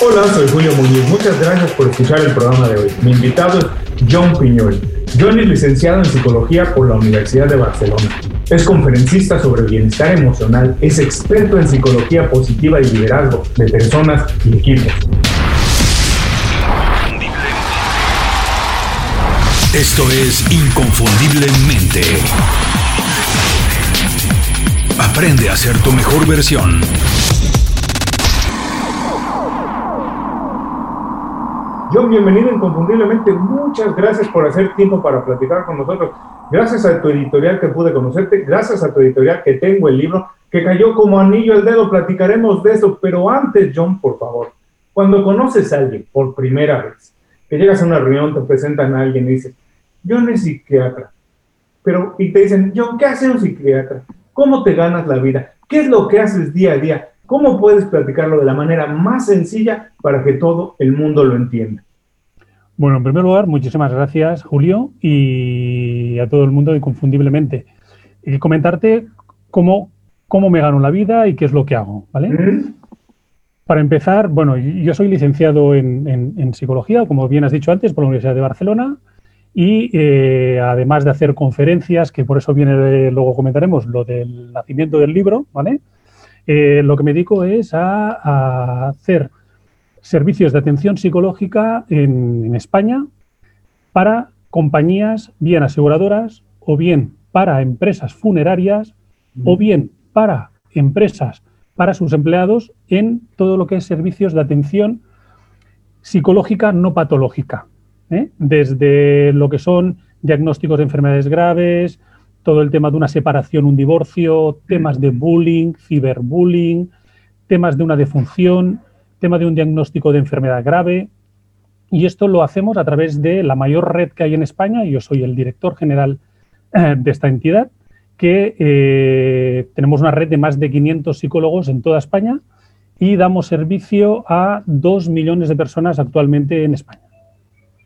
Hola, soy Julio Muñiz. Muchas gracias por escuchar el programa de hoy. Mi invitado es John Piñol. John es licenciado en psicología por la Universidad de Barcelona. Es conferencista sobre bienestar emocional, es experto en psicología positiva y liderazgo de personas y equipos. Esto es Inconfundiblemente. Aprende a ser tu mejor versión. Bienvenido inconfundiblemente. Muchas gracias por hacer tiempo para platicar con nosotros. Gracias a tu editorial que pude conocerte, gracias a tu editorial que tengo el libro, que cayó como anillo al dedo. Platicaremos de eso, pero antes, John, por favor, cuando conoces a alguien por primera vez, que llegas a una reunión, te presentan a alguien y dices, John es psiquiatra, pero y te dicen, John, ¿qué hace un psiquiatra? ¿Cómo te ganas la vida? ¿Qué es lo que haces día a día? ¿Cómo puedes platicarlo de la manera más sencilla para que todo el mundo lo entienda? Bueno, en primer lugar, muchísimas gracias, Julio, y a todo el mundo inconfundiblemente. Y comentarte cómo, cómo me gano la vida y qué es lo que hago, ¿vale? Para empezar, bueno, yo soy licenciado en, psicología, como bien has dicho antes, por la Universidad de Barcelona, y eh, además de hacer conferencias, que por eso viene, luego comentaremos, lo del nacimiento del libro, ¿vale? Eh, lo que me dedico es a, hacer servicios de atención psicológica en, España para compañías bien aseguradoras o bien para empresas funerarias o bien para empresas para sus empleados en todo lo que es servicios de atención psicológica no patológica, ¿eh? desde lo que son diagnósticos de enfermedades graves, todo el tema de una separación, un divorcio, temas de bullying, ciberbullying, temas de una defunción, tema de un diagnóstico de enfermedad grave. Y esto lo hacemos a través de la mayor red que hay en España. Yo soy el director general eh, de esta entidad, que eh, tenemos una red de más de 500 psicólogos en toda España y damos servicio a dos millones de personas actualmente en España.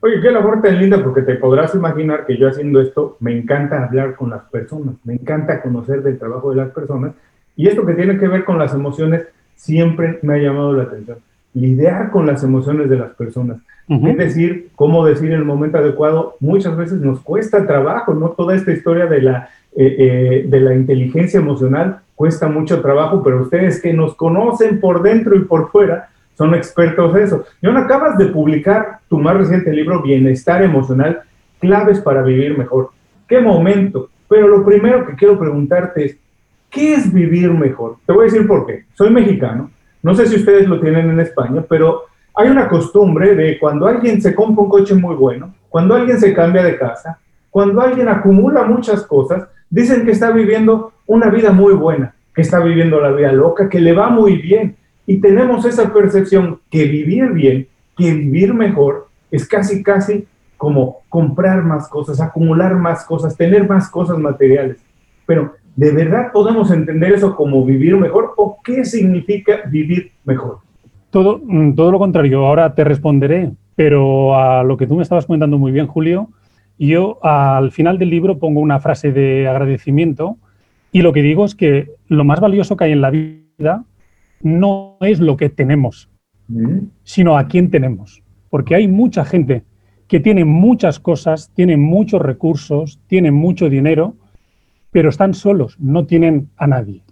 Oye, qué labor tan linda, porque te podrás imaginar que yo haciendo esto me encanta hablar con las personas, me encanta conocer del trabajo de las personas, y esto que tiene que ver con las emociones siempre me ha llamado la atención. Lidiar con las emociones de las personas. Es decir, cómo decir en el momento adecuado, muchas veces nos cuesta trabajo, ¿no? Toda esta historia de la, eh, eh, de la inteligencia emocional cuesta mucho trabajo, pero ustedes que nos conocen por dentro y por fuera, son expertos en eso. John, acabas de publicar tu más reciente libro, Bienestar Emocional, claves para vivir mejor. ¿Qué momento? Pero lo primero que quiero preguntarte es, ¿qué es vivir mejor? Te voy a decir por qué. Soy mexicano, no sé si ustedes lo tienen en España, pero hay una costumbre de cuando alguien se compra un coche muy bueno, cuando alguien se cambia de casa, cuando alguien acumula muchas cosas, dicen que está viviendo una vida muy buena, que está viviendo la vida loca, que le va muy bien. Y tenemos esa percepción que vivir bien, que vivir mejor, es casi, casi como comprar más cosas, acumular más cosas, tener más cosas materiales. Pero, ¿de verdad podemos entender eso como vivir mejor o qué significa vivir mejor? Todo, mm, todo lo contrario, ahora te responderé, pero a lo que tú me estabas comentando muy bien, Julio, yo al final del libro pongo una frase de agradecimiento y lo que digo es que lo más valioso que hay en la vida no es lo que tenemos, mm. sino a quién tenemos. Porque hay mucha gente que tiene muchas cosas, tiene muchos recursos, tiene mucho dinero, pero están solos, no tienen a nadie.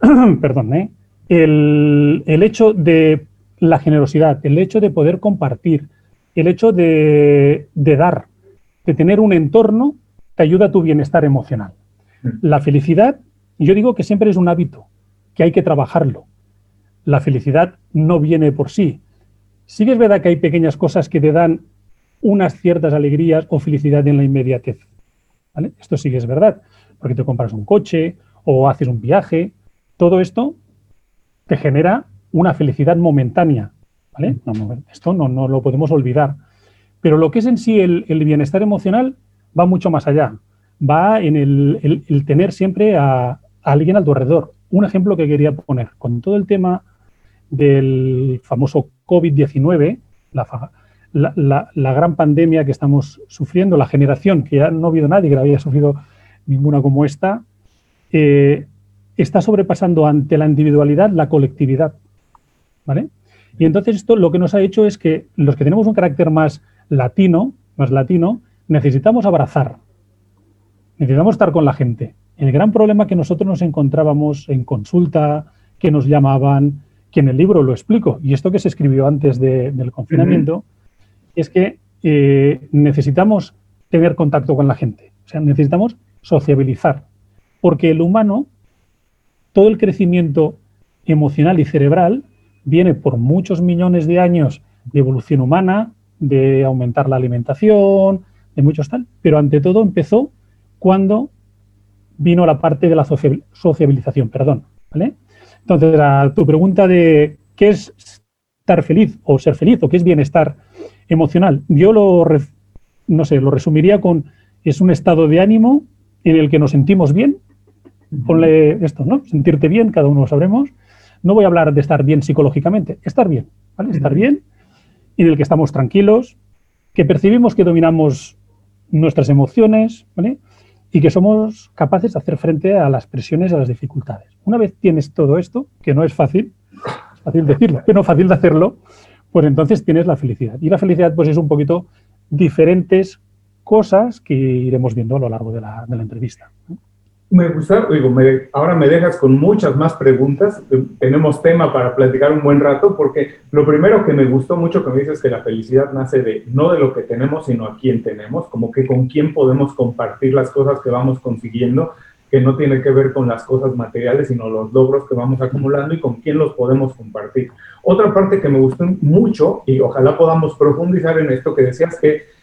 Perdón, ¿eh? el, hecho de la generosidad, el hecho de poder compartir, el hecho de, de dar, de tener un entorno, te ayuda a tu bienestar emocional. Mm. La felicidad, yo digo que siempre es un hábito, que hay que trabajarlo la felicidad no viene por sí. Sí que es verdad que hay pequeñas cosas que te dan unas ciertas alegrías o felicidad en la inmediatez. Esto sí que es verdad, porque te compras un coche o haces un viaje. Todo esto te genera una felicidad momentánea. esto no, lo podemos olvidar. Pero lo que es en sí el, bienestar emocional va mucho más allá. Va en el, tener siempre a, a, alguien a tu alrededor. Un ejemplo que quería poner, con todo el tema del famoso COVID-19, la, gran pandemia que estamos sufriendo, la generación, que ya no ha habido nadie que la haya sufrido ninguna como esta, eh, está sobrepasando ante la individualidad la colectividad. ¿vale? Y entonces esto lo que nos ha hecho es que los que tenemos un carácter más latino, más latino, necesitamos abrazar, necesitamos estar con la gente. El gran problema que nosotros nos encontrábamos en consulta, que nos llamaban, que en el libro lo explico, y esto que se escribió antes del confinamiento, es que eh, necesitamos tener contacto con la gente, o sea, necesitamos sociabilizar, porque el humano, todo el crecimiento emocional y cerebral viene por muchos millones de años de evolución humana, de aumentar la alimentación, de muchos tal, pero ante todo empezó cuando vino la parte de la sociabilización, perdón, ¿vale? Entonces, a tu pregunta de qué es estar feliz o ser feliz o qué es bienestar emocional, yo lo, no sé, lo resumiría con es un estado de ánimo en el que nos sentimos bien, ponle esto, ¿no? Sentirte bien, cada uno lo sabremos. No voy a hablar de estar bien psicológicamente, estar bien, ¿vale? Estar bien, en el que estamos tranquilos, que percibimos que dominamos nuestras emociones, ¿vale? Y que somos capaces de hacer frente a las presiones a las dificultades. Una vez tienes todo esto, que no es fácil, es fácil decirlo, pero no fácil de hacerlo, pues entonces tienes la felicidad. Y la felicidad, pues es un poquito diferentes cosas que iremos viendo a lo largo de la, de la entrevista. Me gusta, digo, ahora me dejas con muchas más preguntas. Tenemos tema para platicar un buen rato, porque lo primero que me gustó mucho que me dices que la felicidad nace de no de lo que tenemos, sino a quién tenemos, como que con quién podemos compartir las cosas que vamos consiguiendo, que no tiene que ver con las cosas materiales, sino los logros que vamos acumulando y con quién los podemos compartir. Otra parte que me gustó mucho, y ojalá podamos profundizar en esto que decías que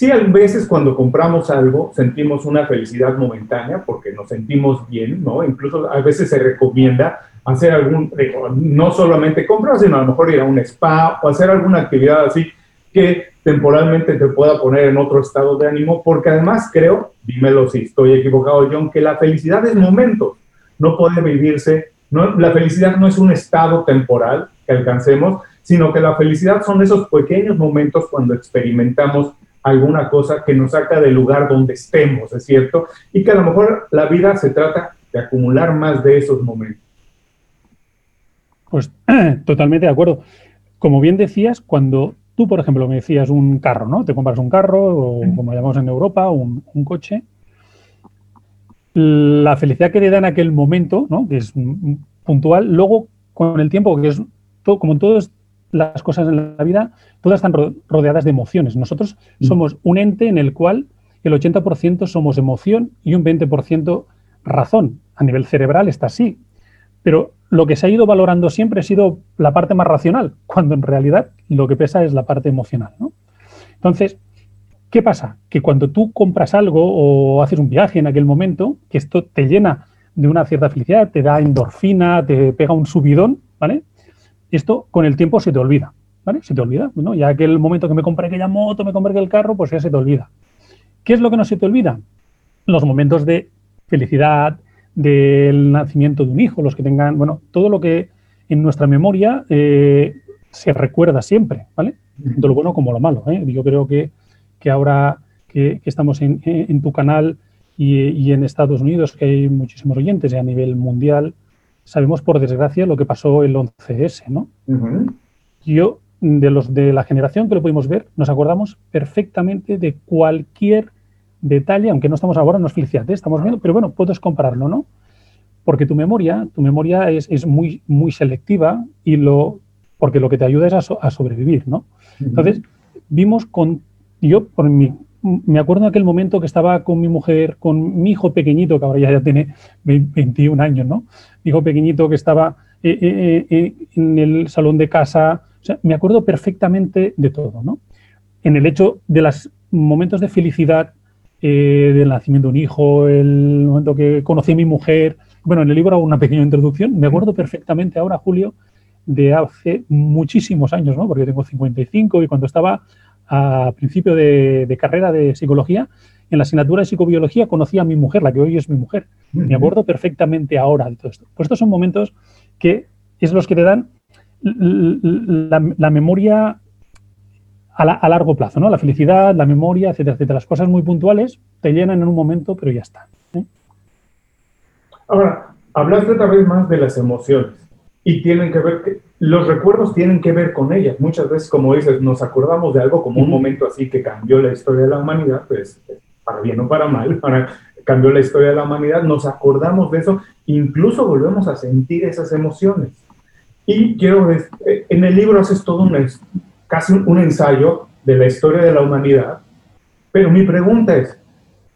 Sí, a veces cuando compramos algo sentimos una felicidad momentánea porque nos sentimos bien, ¿no? Incluso a veces se recomienda hacer algún, no solamente comprar, sino a lo mejor ir a un spa o hacer alguna actividad así que temporalmente te pueda poner en otro estado de ánimo, porque además creo, dímelo si estoy equivocado, John, que la felicidad es momento, no puede vivirse, no, la felicidad no es un estado temporal que alcancemos, sino que la felicidad son esos pequeños momentos cuando experimentamos alguna cosa que nos saca del lugar donde estemos, ¿es cierto? Y que a lo mejor la vida se trata de acumular más de esos momentos. Pues totalmente de acuerdo. Como bien decías, cuando tú, por ejemplo, me decías un carro, ¿no? Te compras un carro o, como llamamos en Europa, un, coche. La felicidad que te da en aquel momento, ¿no? Que es puntual, luego con el tiempo, que es todo, como todo es las cosas en la vida, todas están rodeadas de emociones. Nosotros mm. somos un ente en el cual el 80% somos emoción y un 20% razón. A nivel cerebral está así. Pero lo que se ha ido valorando siempre ha sido la parte más racional, cuando en realidad lo que pesa es la parte emocional. Entonces, ¿qué pasa? Que cuando tú compras algo o haces un viaje en aquel momento, que esto te llena de una cierta felicidad, te da endorfina, te pega un subidón, ¿vale? Esto con el tiempo se te olvida, ¿vale? Se te olvida, ¿no? Ya que el momento que me compré aquella moto, me compré aquel carro, pues ya se te olvida. ¿Qué es lo que no se te olvida? Los momentos de felicidad, del nacimiento de un hijo, los que tengan, bueno, todo lo que en nuestra memoria eh, se recuerda siempre, ¿vale? Tanto lo bueno como lo malo. ¿eh? Yo creo que, ahora que, estamos en, tu canal y, y, en Estados Unidos, que hay muchísimos oyentes y a nivel mundial, sabemos por desgracia lo que pasó el 11S, ¿no? Yo, de los de la generación que lo pudimos ver, nos acordamos perfectamente de cualquier detalle, aunque no estamos ahora, no es felicidad, ¿eh? estamos viendo, pero bueno, puedes compararlo, ¿no? Porque tu memoria, tu memoria es, muy, muy selectiva y lo, porque lo que te ayuda es a, sobrevivir, ¿no? Entonces, vimos con, yo por mi me acuerdo en aquel momento que estaba con mi mujer, con mi hijo pequeñito, que ahora ya, tiene 21 años, ¿no? Mi hijo pequeñito que estaba eh, eh, eh, en el salón de casa. O sea, me acuerdo perfectamente de todo, ¿no? En el hecho de los momentos de felicidad del nacimiento de un hijo, el momento que conocí a mi mujer. Bueno, en el libro hago una pequeña introducción. Me acuerdo perfectamente ahora, Julio, de hace muchísimos años, ¿no? Porque tengo 55 y cuando estaba a principio de, carrera de psicología, en la asignatura de psicobiología conocí a mi mujer, la que hoy es mi mujer. Me acuerdo perfectamente ahora de todo esto. Pues estos son momentos que es los que te dan la, memoria a, largo plazo, ¿no? La felicidad, la memoria, etcétera, etcétera. Las cosas muy puntuales te llenan en un momento, pero ya está. ¿eh? Ahora, hablaste otra vez más de las emociones y tienen que ver que los recuerdos tienen que ver con ellas. Muchas veces, como dices, nos acordamos de algo como un momento así que cambió la historia de la humanidad, pues para bien o para mal, para, cambió la historia de la humanidad, nos acordamos de eso, incluso volvemos a sentir esas emociones. Y quiero, eh, en el libro haces todo un, casi un ensayo de la historia de la humanidad, pero mi pregunta es,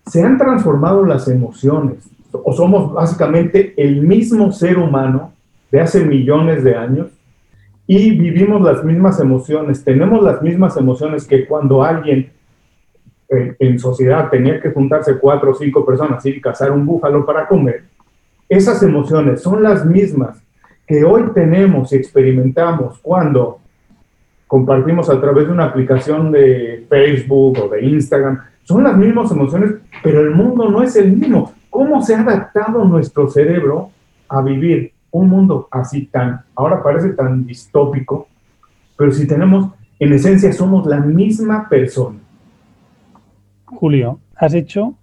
¿se han transformado las emociones? ¿O somos básicamente el mismo ser humano de hace millones de años? Y vivimos las mismas emociones, tenemos las mismas emociones que cuando alguien en sociedad tenía que juntarse cuatro o cinco personas y cazar un búfalo para comer, esas emociones son las mismas que hoy tenemos y experimentamos cuando compartimos a través de una aplicación de Facebook o de Instagram. Son las mismas emociones, pero el mundo no es el mismo. ¿Cómo se ha adaptado nuestro cerebro a vivir un mundo así tan, ahora parece tan distópico, pero si tenemos, en esencia somos la misma persona. Julio, has hecho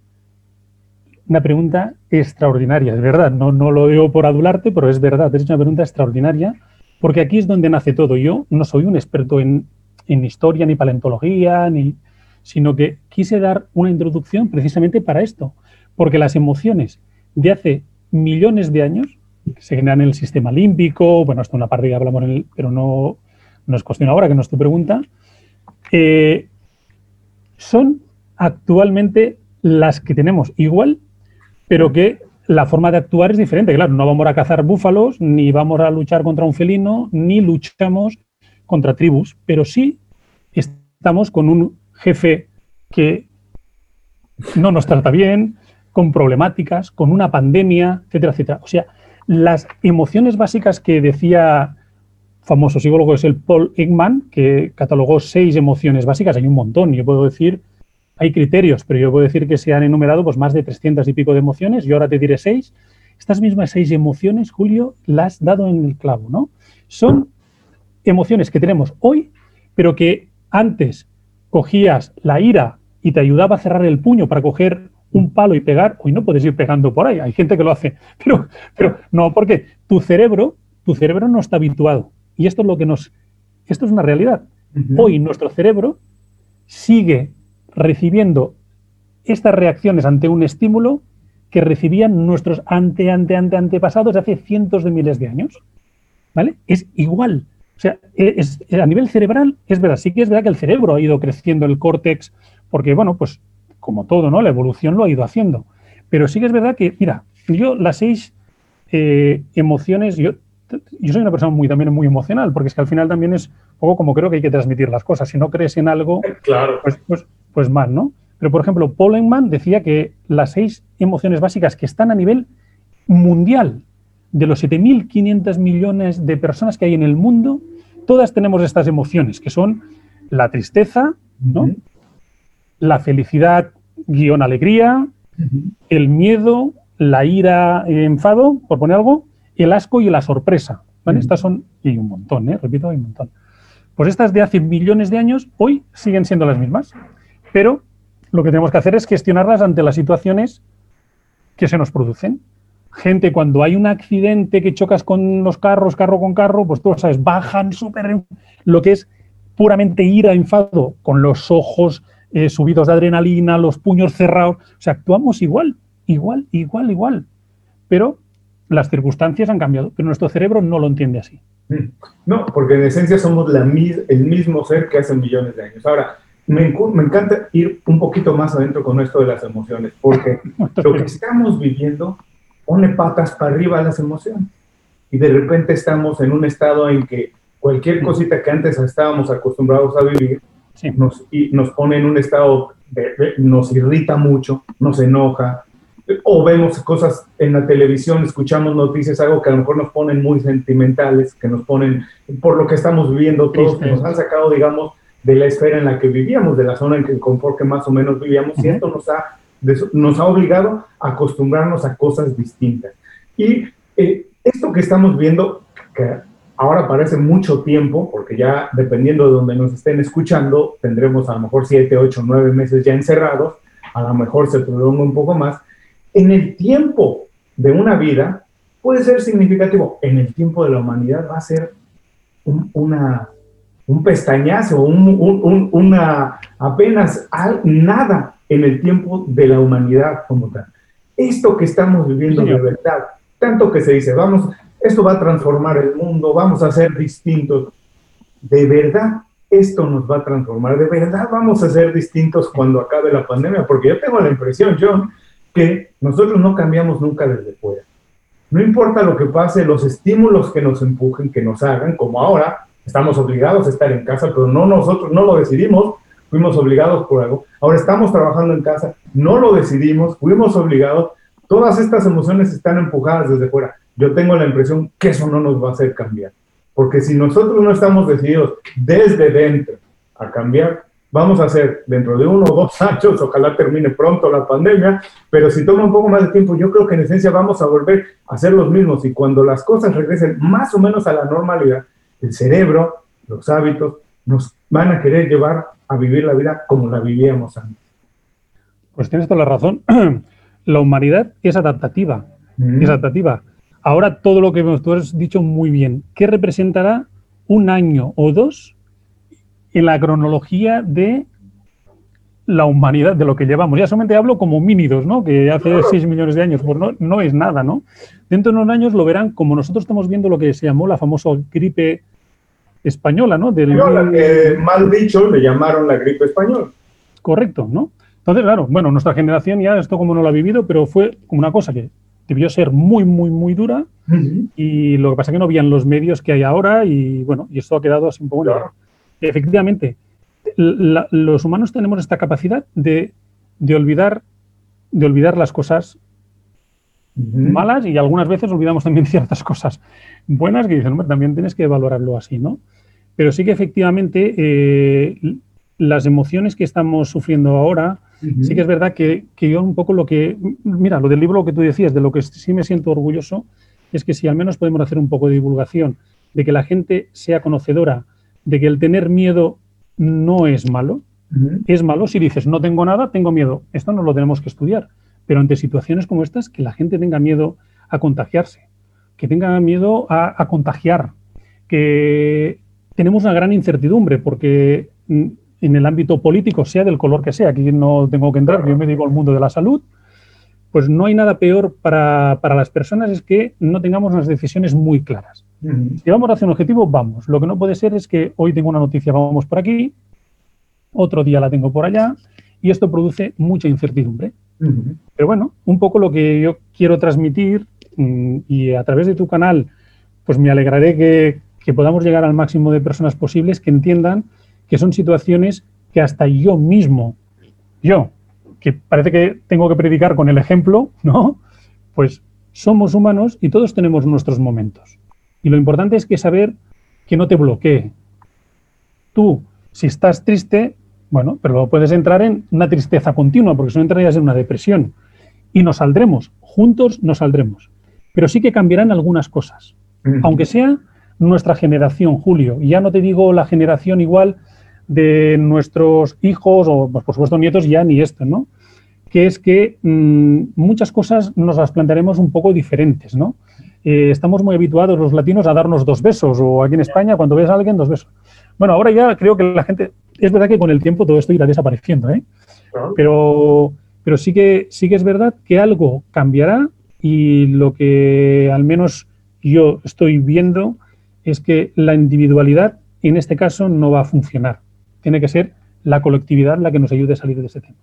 una pregunta extraordinaria, es verdad, no, no lo digo por adularte, pero es verdad, has hecho una pregunta extraordinaria, porque aquí es donde nace todo. Yo no soy un experto en, en historia, ni paleontología, ni, sino que quise dar una introducción precisamente para esto, porque las emociones de hace millones de años se generan en el sistema límbico, bueno, esto es una parte que hablamos, en el, pero no, no es cuestión ahora, que no es tu pregunta, eh, son actualmente las que tenemos igual, pero que la forma de actuar es diferente. Claro, no vamos a cazar búfalos, ni vamos a luchar contra un felino, ni luchamos contra tribus, pero sí estamos con un jefe que no nos trata bien, con problemáticas, con una pandemia, etcétera, etcétera. O sea, las emociones básicas que decía famoso psicólogo es el Paul Ekman, que catalogó seis emociones básicas, hay un montón, yo puedo decir, hay criterios, pero yo puedo decir que se han enumerado pues, más de 300 y pico de emociones, yo ahora te diré seis. Estas mismas seis emociones, Julio, las has dado en el clavo, ¿no? Son emociones que tenemos hoy, pero que antes cogías la ira y te ayudaba a cerrar el puño para coger un palo y pegar, hoy no puedes ir pegando por ahí, hay gente que lo hace, pero, pero no, porque tu cerebro, tu cerebro no está habituado. Y esto es lo que nos, esto es una realidad. Hoy nuestro cerebro sigue recibiendo estas reacciones ante un estímulo que recibían nuestros ante, ante, ante, antepasados hace cientos de miles de años. ¿Vale? Es igual. O sea, es, a nivel cerebral, es verdad, sí que es verdad que el cerebro ha ido creciendo el córtex, porque, bueno, pues como todo, ¿no? La evolución lo ha ido haciendo. Pero sí que es verdad que, mira, yo las seis eh, emociones, yo, yo soy una persona muy, también muy emocional, porque es que al final también es un poco como creo que hay que transmitir las cosas. Si no crees en algo, claro. pues, pues, pues mal, ¿no? Pero, por ejemplo, Pollenman decía que las seis emociones básicas que están a nivel mundial, de los 7.500 millones de personas que hay en el mundo, todas tenemos estas emociones, que son la tristeza, ¿no? La felicidad guion alegría, el miedo, la ira enfado, por poner algo, el asco y la sorpresa. ¿vale? Estas son, y un montón, ¿eh? repito, hay un montón. Pues estas de hace millones de años hoy siguen siendo las mismas, pero lo que tenemos que hacer es gestionarlas ante las situaciones que se nos producen. Gente, cuando hay un accidente que chocas con los carros, carro con carro, pues tú lo sabes, bajan súper lo que es puramente ira, enfado, con los ojos eh, subidos de adrenalina, los puños cerrados. O sea, actuamos igual, igual, igual, igual. Pero las circunstancias han cambiado, pero nuestro cerebro no lo entiende así. Mm. No, porque en esencia somos la, el mismo ser que hace millones de años. Ahora, me, me, encanta ir un poquito más adentro con esto de las emociones, porque lo que estamos viviendo pone patas para arriba a las emociones. Y de repente estamos en un estado en que cualquier cosita que antes estábamos acostumbrados a vivir, nos, y nos pone en un estado, de, nos irrita mucho, nos enoja, o vemos cosas en la televisión, escuchamos noticias, algo que a lo mejor nos ponen muy sentimentales, que nos ponen, por lo que estamos viviendo todos, que nos han sacado, digamos, de la esfera en la que vivíamos, de la zona en que confort que más o menos vivíamos, y esto nos ha, nos ha obligado a acostumbrarnos a cosas distintas. Y eh, esto que estamos viendo, que Ahora parece mucho tiempo, porque ya dependiendo de donde nos estén escuchando, tendremos a lo mejor siete, ocho, nueve meses ya encerrados, a lo mejor se prolonga un poco más. En el tiempo de una vida puede ser significativo, en el tiempo de la humanidad va a ser una, un pestañazo, un, una, apenas nada en el tiempo de la humanidad como tal. Esto que estamos viviendo de verdad, tanto que se dice, vamos, esto va a transformar el mundo, vamos a ser distintos. De verdad, esto nos va a transformar. De verdad, vamos a ser distintos cuando acabe la pandemia, porque yo tengo la impresión, John, que nosotros no cambiamos nunca desde fuera. No importa lo que pase, los estímulos que nos empujen, que nos hagan, como ahora, estamos obligados a estar en casa, pero no nosotros no lo decidimos, fuimos obligados por algo. Ahora estamos trabajando en casa, no lo decidimos, fuimos obligados. Todas estas emociones están empujadas desde fuera. Yo tengo la impresión que eso no nos va a hacer cambiar. Porque si nosotros no estamos decididos desde dentro a cambiar, vamos a hacer dentro de uno o dos años, ojalá termine pronto la pandemia, pero si toma un poco más de tiempo, yo creo que en esencia vamos a volver a ser los mismos y cuando las cosas regresen más o menos a la normalidad, el cerebro, los hábitos, nos van a querer llevar a vivir la vida como la vivíamos antes. Pues tienes toda la razón. La humanidad es adaptativa, es adaptativa. Ahora todo lo que tú has dicho muy bien. ¿Qué representará un año o dos en la cronología de la humanidad, de lo que llevamos. Ya solamente hablo como mínidos, ¿no? Que hace 6 millones de años, pues no, no es nada, ¿no? Dentro de unos años lo verán como nosotros estamos viendo lo que se llamó la famosa gripe española, ¿no? Del, mal dicho le llamaron la gripe española. Correcto, ¿no? Entonces, claro, bueno, nuestra generación ya esto como no lo ha vivido, pero fue como una cosa que debió ser muy, muy, muy dura y lo que pasa es que no habían los medios que hay ahora y bueno, y esto ha quedado así un poco efectivamente, los humanos tenemos esta capacidad de, olvidar, de olvidar las cosas malas y algunas veces olvidamos también ciertas cosas buenas que dicen, hombre, también tienes que valorarlo así, ¿no? Pero sí que efectivamente eh, las emociones que estamos sufriendo ahora, sí que es verdad que, que, yo un poco lo que, mira, lo del libro que tú decías, de lo que sí me siento orgulloso, es que si al menos podemos hacer un poco de divulgación, de que la gente sea conocedora de que el tener miedo no es malo. Es malo si dices, no tengo nada, tengo miedo. Esto no lo tenemos que estudiar. Pero ante situaciones como estas, que la gente tenga miedo a contagiarse, que tenga miedo a, contagiar, que tenemos una gran incertidumbre porque en el ámbito político, sea del color que sea, aquí no tengo que entrar, yo me digo al mundo de la salud, pues no hay nada peor para, para las personas es que no tengamos unas decisiones muy claras. Si vamos hacia un objetivo, vamos. Lo que no puede ser es que hoy tengo una noticia, vamos por aquí, otro día la tengo por allá, y esto produce mucha incertidumbre. Pero bueno, un poco lo que yo quiero transmitir, mm, y a través de tu canal, pues me alegraré que, que podamos llegar al máximo de personas posibles que entiendan que son situaciones que hasta yo mismo, yo, que parece que tengo que predicar con el ejemplo, ¿no? Pues somos humanos y todos tenemos nuestros momentos. Y lo importante es que saber que no te bloquee. Tú, si estás triste, bueno, pero puedes entrar en una tristeza continua, porque si no entrarías en una depresión. Y nos saldremos, juntos nos saldremos. Pero sí que cambiarán algunas cosas. Aunque sea nuestra generación, Julio. Y ya no te digo la generación igual de nuestros hijos o, pues, por supuesto, nietos, ya ni esto, ¿no? Que es que mm, muchas cosas nos las plantearemos un poco diferentes, ¿no? Eh, estamos muy habituados los latinos a darnos dos besos, o aquí en España, cuando ves a alguien, dos besos. Bueno, ahora ya creo que la gente, es verdad que con el tiempo todo esto irá desapareciendo, ¿eh? Pero, pero sí, que, sí que es verdad que algo cambiará y lo que al menos yo estoy viendo es que la individualidad en este caso no va a funcionar. Tiene que ser la colectividad la que nos ayude a salir de ese tema.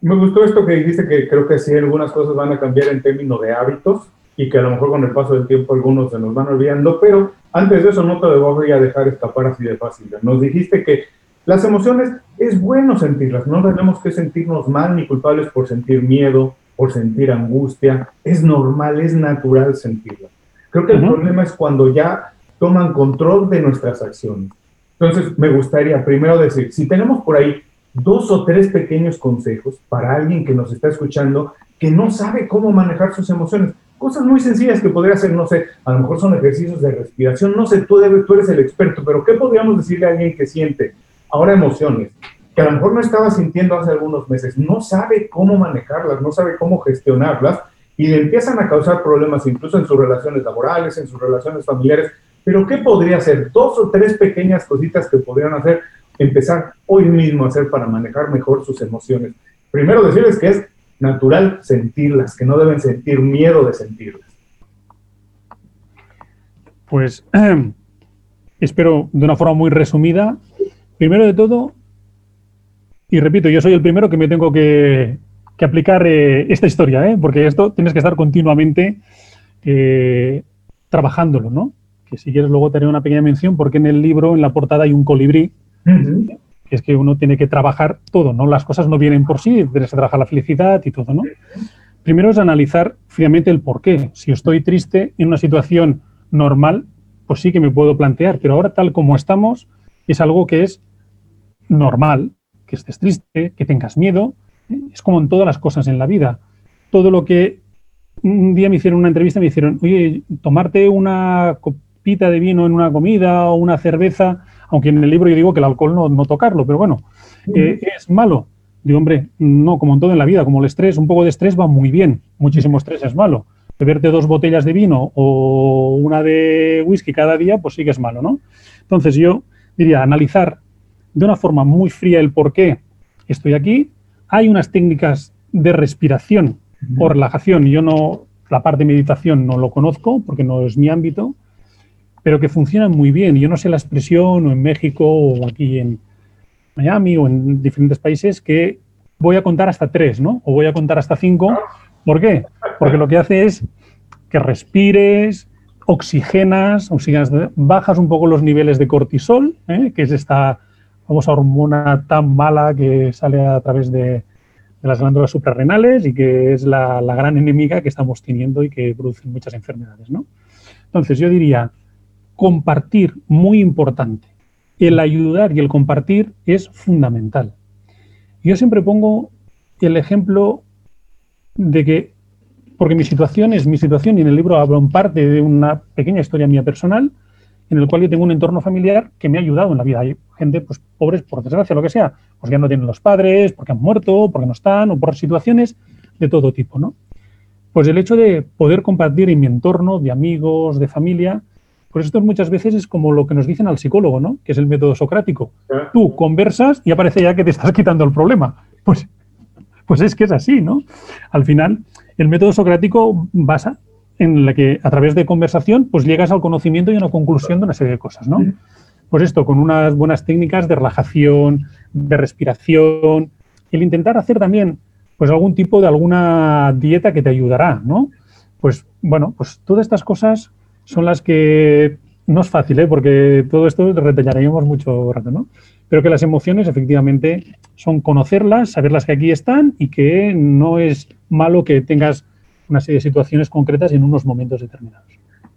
Me gustó esto que dijiste, que creo que sí, algunas cosas van a cambiar en términos de hábitos y que a lo mejor con el paso del tiempo algunos se nos van olvidando, pero antes de eso no te voy a dejar escapar así de fácil. Nos dijiste que las emociones es bueno sentirlas, no tenemos que sentirnos mal ni culpables por sentir miedo, por sentir angustia, es normal, es natural sentirlas. Creo que el problema es cuando ya toman control de nuestras acciones. Entonces, me gustaría primero decir, si tenemos por ahí dos o tres pequeños consejos para alguien que nos está escuchando que no sabe cómo manejar sus emociones, Cosas muy sencillas que podría hacer, no sé, a lo mejor son ejercicios de respiración, no sé, tú, debes, tú eres el experto, pero ¿qué podríamos decirle a alguien que siente ahora emociones? que a lo mejor no estaba sintiendo hace algunos meses, no sabe cómo manejarlas, no sabe cómo gestionarlas y le empiezan a causar problemas incluso en sus relaciones laborales, en sus relaciones familiares, Pero ¿qué podría hacer? Dos o tres pequeñas cositas que podrían hacer, empezar hoy mismo a hacer para manejar mejor sus emociones. Primero decirles que es natural sentirlas, que no deben sentir miedo de sentirlas. Pues espero de una forma muy resumida. Primero de todo, y repito, yo soy el primero que me tengo que, aplicar eh, esta historia, ¿eh? porque esto tienes que estar continuamente eh, trabajándolo, ¿no? Que si quieres luego te una pequeña mención, porque en el libro, en la portada, hay un colibrí, que es que uno tiene que trabajar todo, ¿no? Las cosas no vienen por sí, tienes que trabajar la felicidad y todo, ¿no? Primero es analizar fríamente el por qué. Si estoy triste en una situación normal, pues sí que me puedo plantear, pero ahora tal como estamos, es algo que es normal, que estés triste, que tengas miedo, es como en todas las cosas en la vida. Todo lo que un día me hicieron una entrevista, me dijeron, oye, tomarte una copita de vino en una comida o una cerveza, aunque en el libro yo digo que el alcohol no, no tocarlo, pero bueno, eh, es malo. Digo, hombre, no, como en todo en la vida, como el estrés, un poco de estrés va muy bien, muchísimo estrés es malo beberte dos botellas de vino o una de whisky cada día, pues sí que es malo, ¿no? Entonces yo diría analizar de una forma muy fría el por qué estoy aquí. Hay unas técnicas de respiración o relajación, yo no, la parte de meditación no lo conozco porque no es mi ámbito, pero que funcionan muy bien. Yo no sé la expresión o en México o aquí en Miami o en diferentes países que voy a contar hasta tres, ¿no? O voy a contar hasta cinco ¿Por qué? Porque lo que hace es que respires, oxigenas, oxigenas bajas un poco los niveles de cortisol, ¿eh? que es esta famosa hormona tan mala que sale a través de, las glándulas suprarrenales y que es la, gran enemiga que estamos teniendo y que produce muchas enfermedades. ¿no? Entonces, yo diría, compartir, muy importante. El ayudar y el compartir es fundamental. Yo siempre pongo el ejemplo de que, porque mi situación es mi situación y en el libro hablo en parte de una pequeña historia mía personal, en el cual yo tengo un entorno familiar que me ha ayudado en la vida. Hay gente, pues, pobres, por desgracia, lo que sea, pues ya no tienen los padres, porque han muerto, porque no están, o por situaciones de todo tipo, ¿no? Pues el hecho de poder compartir en mi entorno, de amigos, de familia, pues esto muchas veces es como lo que nos dicen al psicólogo, ¿no? Que es el método socrático. Tú conversas y aparece ya que te estás quitando el problema. Pues pues es que es así, ¿no? Al final, el método socrático basa en la que a través de conversación pues llegas al conocimiento y a una conclusión de una serie de cosas, ¿no? Pues esto, con unas buenas técnicas de relajación, de respiración, el intentar hacer también pues algún tipo de alguna dieta que te ayudará, ¿no? Pues bueno, pues todas estas cosas son las que no es fácil, ¿eh? porque todo esto retallaríamos mucho rato, ¿no? Pero que las emociones efectivamente son conocerlas, saberlas que aquí están y que no es malo que tengas una serie de situaciones concretas en unos momentos determinados.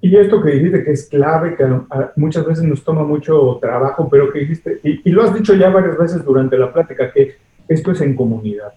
Y esto que dijiste que es clave, que muchas veces nos toma mucho trabajo, pero que dijiste, y, lo has dicho ya varias veces durante la plática, que esto es en comunidad.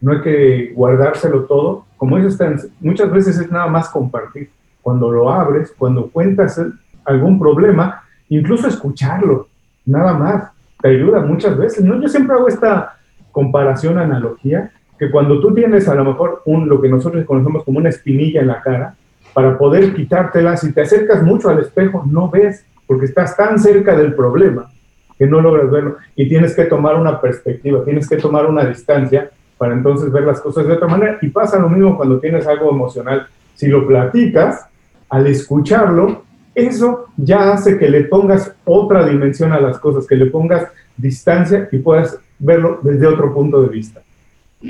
No hay que guardárselo todo. Como dices, muchas veces es nada más compartir. Cuando lo abres, cuando cuentas algún problema, incluso escucharlo, nada más te ayuda muchas veces. ¿no? Yo siempre hago esta comparación, analogía, que cuando tú tienes a lo mejor un, lo que nosotros conocemos como una espinilla en la cara, para poder quitártela, si te acercas mucho al espejo, no ves, porque estás tan cerca del problema que no logras verlo y tienes que tomar una perspectiva, tienes que tomar una distancia para entonces ver las cosas de otra manera. Y pasa lo mismo cuando tienes algo emocional. Si lo platicas, al escucharlo, eso ya hace que le pongas otra dimensión a las cosas, que le pongas distancia y puedas verlo desde otro punto de vista.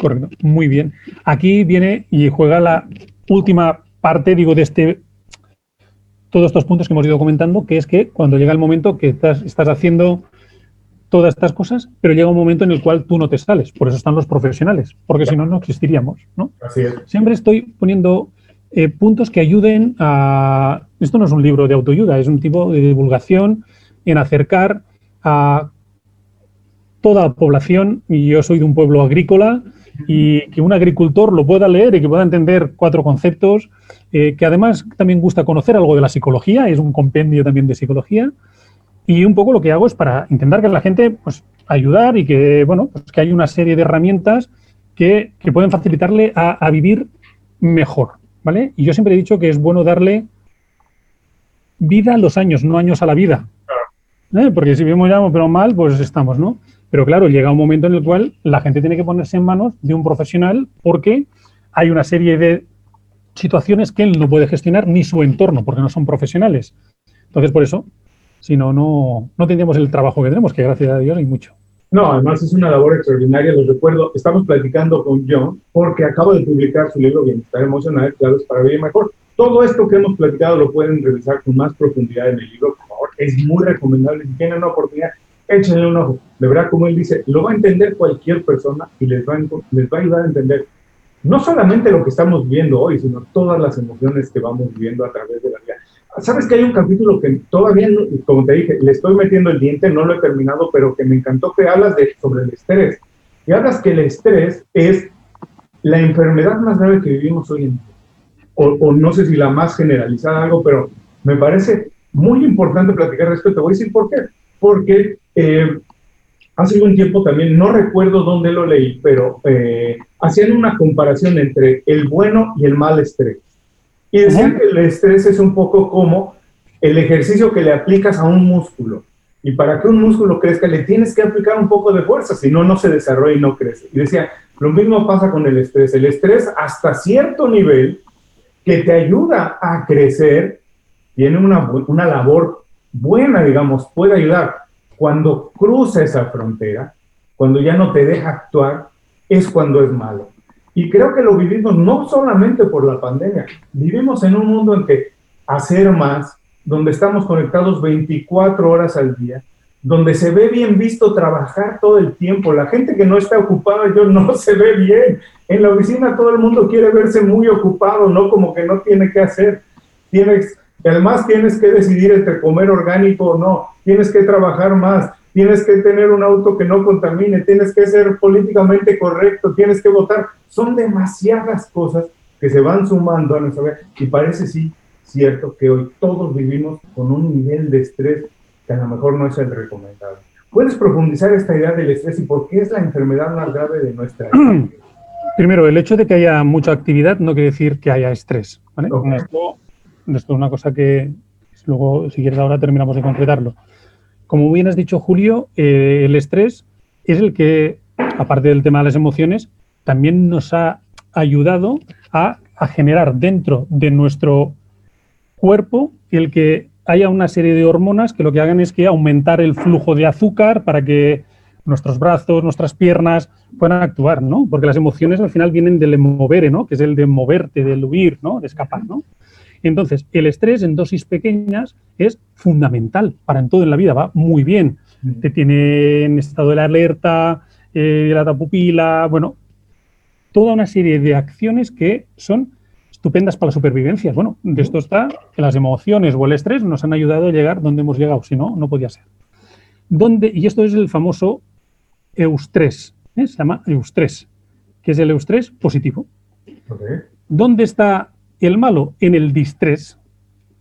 Correcto, muy bien. Aquí viene y juega la última parte, digo, de este todos estos puntos que hemos ido comentando, que es que cuando llega el momento que estás, estás haciendo todas estas cosas, pero llega un momento en el cual tú no te sales. Por eso están los profesionales, porque si no, no existiríamos. ¿no? Así es. Siempre estoy poniendo eh, puntos que ayuden a... Esto no es un libro de autoayuda, es un tipo de divulgación en acercar a toda la población, y yo soy de un pueblo agrícola, y que un agricultor lo pueda leer y que pueda entender cuatro conceptos, eh, que además también gusta conocer algo de la psicología, es un compendio también de psicología, y un poco lo que hago es para intentar que la gente, pues, ayudar y que, bueno, pues que hay una serie de herramientas que, que pueden facilitarle a, a vivir mejor. Y yo siempre he dicho que es bueno darle vida a los años, no años a la vida. ¿Eh? Porque si vemos ya, pero mal, pues estamos, ¿no? Pero claro, llega un momento en el cual la gente tiene que ponerse en manos de un profesional porque hay una serie de situaciones que él no puede gestionar ni su entorno, porque no son profesionales. Entonces, por eso, si no, no, no tendríamos el trabajo que tenemos, que gracias a Dios hay mucho. No, además es una labor extraordinaria, los recuerdo. Estamos platicando con John porque acaba de publicar su libro Bienestar Emocional, Claves para Vivir Mejor. Todo esto que hemos platicado lo pueden revisar con más profundidad en el libro, por favor. Es muy recomendable. Si tienen una oportunidad, échenle un ojo. De verdad, como él dice, lo va a entender cualquier persona y les va a, les va a ayudar a entender no solamente lo que estamos viendo hoy, sino todas las emociones que vamos viviendo a través de la vida. Sabes que hay un capítulo que todavía, como te dije, le estoy metiendo el diente, no lo he terminado, pero que me encantó que hablas de, sobre el estrés. Y hablas que el estrés es la enfermedad más grave que vivimos hoy en día. O, no sé si la más generalizada, algo, pero me parece muy importante platicar respecto. Voy a decir por qué. Porque eh, hace un tiempo también, no recuerdo dónde lo leí, pero eh, hacían una comparación entre el bueno y el mal estrés. Y decían que el estrés es un poco como el ejercicio que le aplicas a un músculo. Y para que un músculo crezca, le tienes que aplicar un poco de fuerza, si no, no se desarrolla y no crece. Y decía, lo mismo pasa con el estrés. El estrés, hasta cierto nivel, que te ayuda a crecer, tiene una, una labor buena, digamos, puede ayudar. Cuando cruza esa frontera, cuando ya no te deja actuar, es cuando es malo. Y creo que lo vivimos no solamente por la pandemia, vivimos en un mundo en que hacer más, donde estamos conectados 24 horas al día, donde se ve bien visto trabajar todo el tiempo. La gente que no está ocupada, yo no se ve bien. En la oficina todo el mundo quiere verse muy ocupado, no como que no tiene que hacer. Tienes, además tienes que decidir entre comer orgánico o no, tienes que trabajar más, tienes que tener un auto que no contamine, tienes que ser políticamente correcto, tienes que votar. Son demasiadas cosas que se van sumando a nuestra vida y parece sí cierto que hoy todos vivimos con un nivel de estrés que a lo mejor no es el recomendado. ¿Puedes profundizar esta idea del estrés y por qué es la enfermedad más grave de nuestra vida? Primero, el hecho de que haya mucha actividad no quiere decir que haya estrés. Esto, esto, es una cosa que luego, si quieres ahora, terminamos de concretarlo. Como bien has dicho, Julio, eh, el estrés es el que, aparte del tema de las emociones, también nos ha ayudado a, generar dentro de nuestro cuerpo el que haya una serie de hormonas que lo que hagan es que aumentar el flujo de azúcar para que nuestros brazos, nuestras piernas puedan actuar, ¿no? Porque las emociones al final vienen del movere, ¿no? Que es el de moverte, del huir, ¿no? De escapar, ¿no? Entonces, el estrés en dosis pequeñas es fundamental para en todo en la vida, va muy bien. Te tiene en estado de la alerta, eh, la pupila, bueno, toda una serie de acciones que son estupendas para la supervivencia. Bueno, de esto está que las emociones o el estrés nos han ayudado a llegar donde hemos llegado, si no, no podía ser. ¿Dónde? Y esto es el famoso eustrés, ¿eh? se llama eustrés, que es el eustrés positivo. ¿Dónde está el malo en el distrés,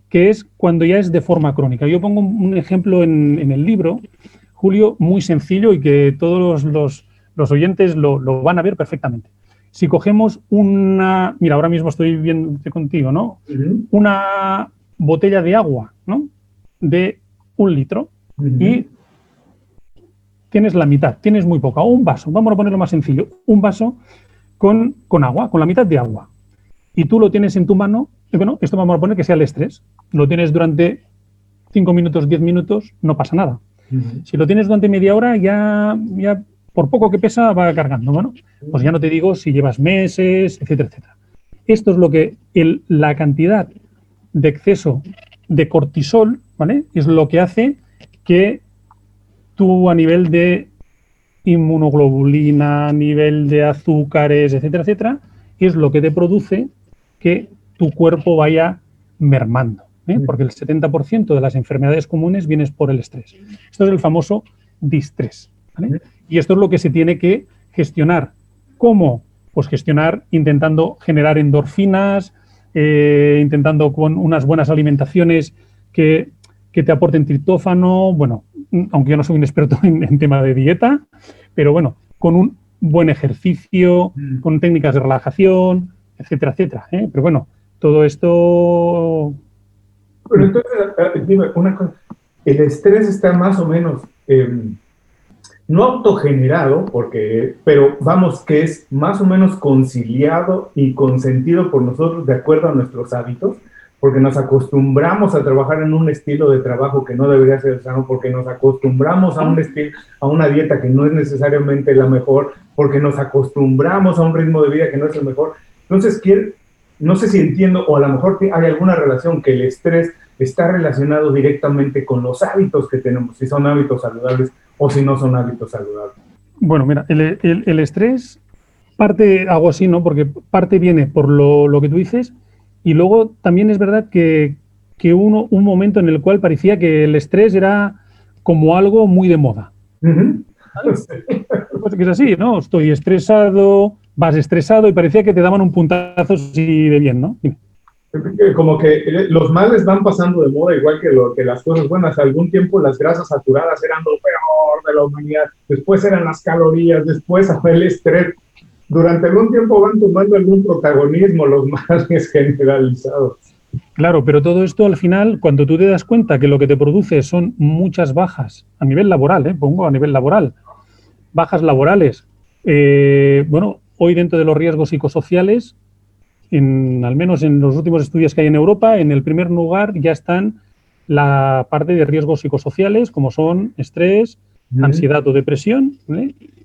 que es cuando ya es de forma crónica. Yo pongo un ejemplo en, el libro, Julio, muy sencillo y que todos los, oyentes lo, van a ver perfectamente. Si cogemos una, mira, ahora mismo estoy viendo contigo, ¿no? Una botella de agua, ¿no? De un litro y tienes la mitad, tienes muy poca, o un vaso, vamos a ponerlo más sencillo, un vaso con, con agua, con la mitad de agua y tú lo tienes en tu mano, bueno, esto vamos a poner que sea el estrés. Lo tienes durante 5 minutos, 10 minutos, no pasa nada. Si lo tienes durante media hora, ya, ya por poco que pesa va cargando. Bueno, pues ya no te digo si llevas meses, etcétera, etcétera. Esto es lo que el, la cantidad de exceso de cortisol, ¿vale? Es lo que hace que tú a nivel de inmunoglobulina, a nivel de azúcares, etcétera, etcétera, es lo que te produce que tu cuerpo vaya mermando, ¿eh? porque el 70% de las enfermedades comunes vienen por el estrés. Esto es el famoso distrés. Y esto es lo que se tiene que gestionar. ¿Cómo? Pues gestionar intentando generar endorfinas, eh, intentando con unas buenas alimentaciones que, te aporten triptófano, bueno, aunque yo no soy un experto en, en tema de dieta, pero bueno, con un buen ejercicio, con técnicas de relajación, etcétera, etcétera. ¿eh? Pero bueno, todo esto Pero entonces, eh, dime una cosa, el estrés está más o menos, em, no autogenerado, porque, pero vamos, que es más o menos conciliado y consentido por nosotros de acuerdo a nuestros hábitos, porque nos acostumbramos a trabajar en un estilo de trabajo que no debería ser sano, porque nos acostumbramos a un estilo, a una dieta que no es necesariamente la mejor, porque nos acostumbramos a un ritmo de vida que no es el mejor. Entonces, no sé si entiendo, o a lo mejor hay alguna relación que el estrés está relacionado directamente con los hábitos que tenemos, si son hábitos saludables o si no son hábitos saludables. Bueno, mira, el, el, estrés parte, algo así, ¿no? Porque parte viene por lo, lo, que tú dices y luego también es verdad que, que uno, un momento en el cual parecía que el estrés era como algo muy de moda. Pues que es así, ¿no? Estoy estresado, vas estresado y parecía que te daban un puntazo así de bien, ¿no? Como que los males van pasando de moda igual que, lo, que las cosas buenas. Algún tiempo las grasas saturadas eran lo peor de la humanidad, después eran las calorías, después el estrés. Durante algún tiempo van tomando algún protagonismo los males generalizados. Claro, pero todo esto al final, cuando tú te das cuenta que lo que te produce son muchas bajas a nivel laboral, ¿eh? pongo a nivel laboral, bajas laborales, eh, bueno, hoy dentro de los riesgos psicosociales, en, al menos en los últimos estudios que hay en Europa, en el primer lugar ya están la parte de riesgos psicosociales, como son estrés, ansiedad o depresión,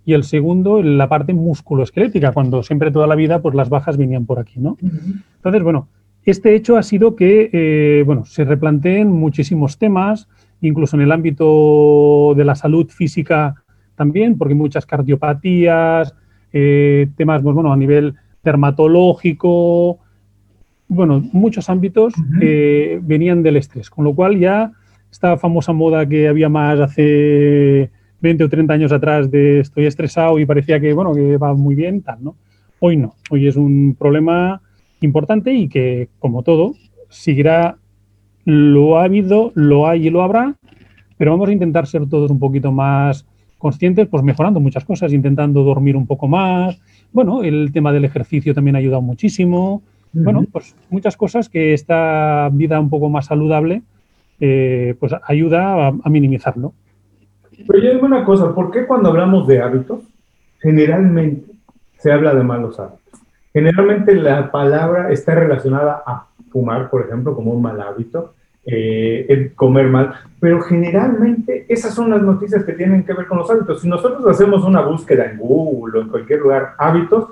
y el segundo, la parte musculoesquelética, cuando siempre toda la vida pues las bajas venían por aquí, ¿no? Entonces, bueno, este hecho ha sido que, eh, bueno, se replanteen muchísimos temas, incluso en el ámbito de la salud física también, porque muchas cardiopatías, eh, temas, pues, bueno, a nivel dermatológico, bueno, muchos ámbitos que venían del estrés, con lo cual ya esta famosa moda que había más hace 20 o 30 años atrás de estoy estresado y parecía que, bueno, que va muy bien, tal, ¿no? Hoy no, hoy es un problema importante y que, como todo, seguirá, lo ha habido, lo hay y lo habrá, pero vamos a intentar ser todos un poquito más conscientes, pues mejorando muchas cosas, intentando dormir un poco más. Bueno, el tema del ejercicio también ha ayudado muchísimo. Bueno, pues muchas cosas que esta vida un poco más saludable, eh, pues ayuda a, minimizarlo. Pero yo digo una cosa, ¿por qué cuando hablamos de hábitos, generalmente se habla de malos hábitos? Generalmente la palabra está relacionada a fumar, por ejemplo, como un mal hábito, eh, comer mal, pero generalmente esas son las noticias que tienen que ver con los hábitos. Si nosotros hacemos una búsqueda en Google o en cualquier lugar, hábitos,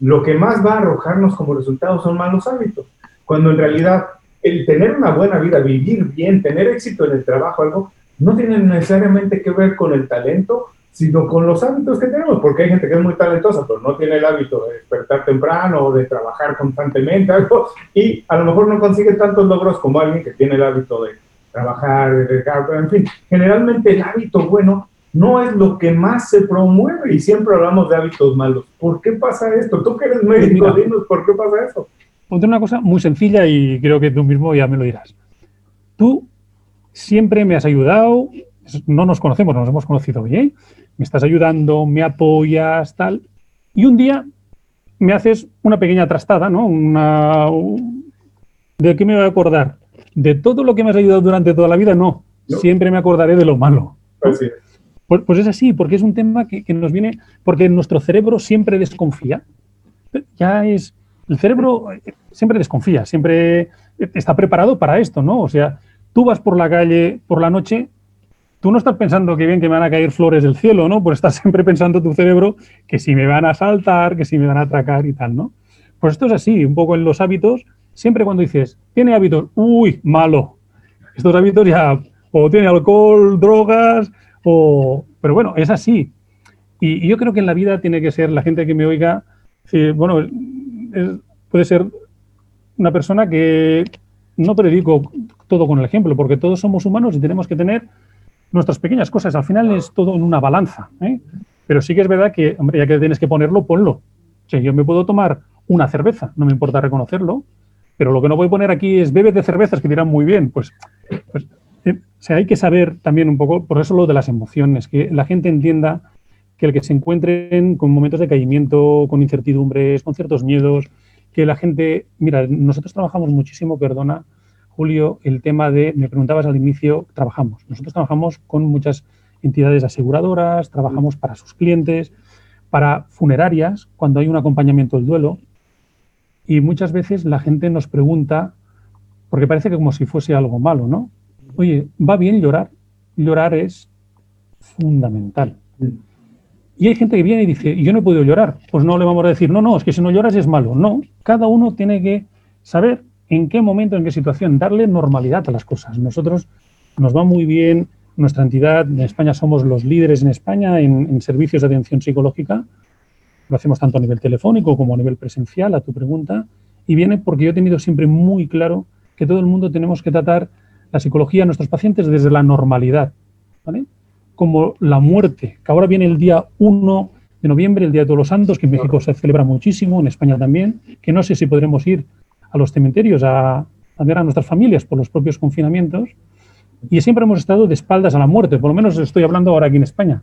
lo que más va a arrojarnos como resultado son malos hábitos, cuando en realidad el tener una buena vida, vivir bien, tener éxito en el trabajo, algo, no tiene necesariamente que ver con el talento, sino con los hábitos que tenemos, porque hay gente que es muy talentosa, pero no tiene el hábito de despertar temprano o de trabajar constantemente, algo, y a lo mejor no consigue tantos logros como alguien que tiene el hábito de trabajar, de en fin, generalmente el hábito bueno no es lo que más se promueve y siempre hablamos de hábitos malos. ¿Por qué pasa esto? Tú que eres médico, dinos por qué pasa eso. Ponte una cosa muy sencilla y creo que tú mismo ya me lo dirás. Tú siempre me has ayudado, no nos conocemos, nos hemos conocido bien, me estás ayudando, me apoyas, tal. Y un día me haces una pequeña trastada, ¿no? Una, ¿De qué me voy a acordar? ¿De todo lo que me has ayudado durante toda la vida? No. Siempre me acordaré de lo malo. Pues, pues, es así, porque es un tema que, que, nos viene, porque nuestro cerebro siempre desconfía. Ya es, el cerebro siempre desconfía, siempre está preparado para esto, ¿no? O sea, tú vas por la calle por la noche tú no estás pensando que bien que me van a caer flores del cielo, ¿no? Pues estás siempre pensando tu cerebro que si me van a saltar, que si me van a atracar y tal, ¿no? Pues esto es así, un poco en los hábitos, siempre cuando dices, tiene hábitos, uy, malo. Estos hábitos ya, o tiene alcohol, drogas, o... Pero bueno, es así. Y, yo creo que en la vida tiene que ser, la gente que me oiga, bueno, puede ser una persona que no predico todo con el ejemplo, porque todos somos humanos y tenemos que tener nuestras pequeñas cosas. Al final es todo en una balanza. ¿eh? Pero sí que es verdad que, hombre, ya que tienes que ponerlo, ponlo. Yo me puedo tomar una cerveza, no me importa reconocerlo, pero lo que no voy a poner aquí es bebes de cervezas que dirán muy bien. Pues, pues eh, hay que saber también un poco, por eso lo de las emociones, que la gente entienda que el que se encuentren con momentos de caimiento, con incertidumbres, con ciertos miedos, que la gente, mira, nosotros trabajamos muchísimo, perdona, El tema de, me preguntabas al inicio, trabajamos. Nosotros trabajamos con muchas entidades aseguradoras, trabajamos para sus clientes, para funerarias, cuando hay un acompañamiento del duelo. Y muchas veces la gente nos pregunta, porque parece que como si fuese algo malo, ¿no? Oye, ¿va bien llorar? Llorar es fundamental. Y hay gente que viene y dice, yo no puedo llorar. Pues no le vamos a decir, no, no, es que si no lloras es malo. No, cada uno tiene que saber en qué momento, en qué situación, darle normalidad a las cosas. Nosotros nos va muy bien, nuestra entidad en España somos los líderes en España en, servicios de atención psicológica. Lo hacemos tanto a nivel telefónico como a nivel presencial, a tu pregunta. Y viene porque yo he tenido siempre muy claro que todo el mundo tenemos que tratar la psicología a nuestros pacientes desde la normalidad. ¿vale? Como la muerte, que ahora viene el día 1 de noviembre, el Día de Todos los Santos, que en México se celebra muchísimo, en España también, que no sé si podremos ir a los cementerios a, ver a nuestras familias por los propios confinamientos y siempre hemos estado de espaldas a la muerte, por lo menos estoy hablando ahora aquí en España,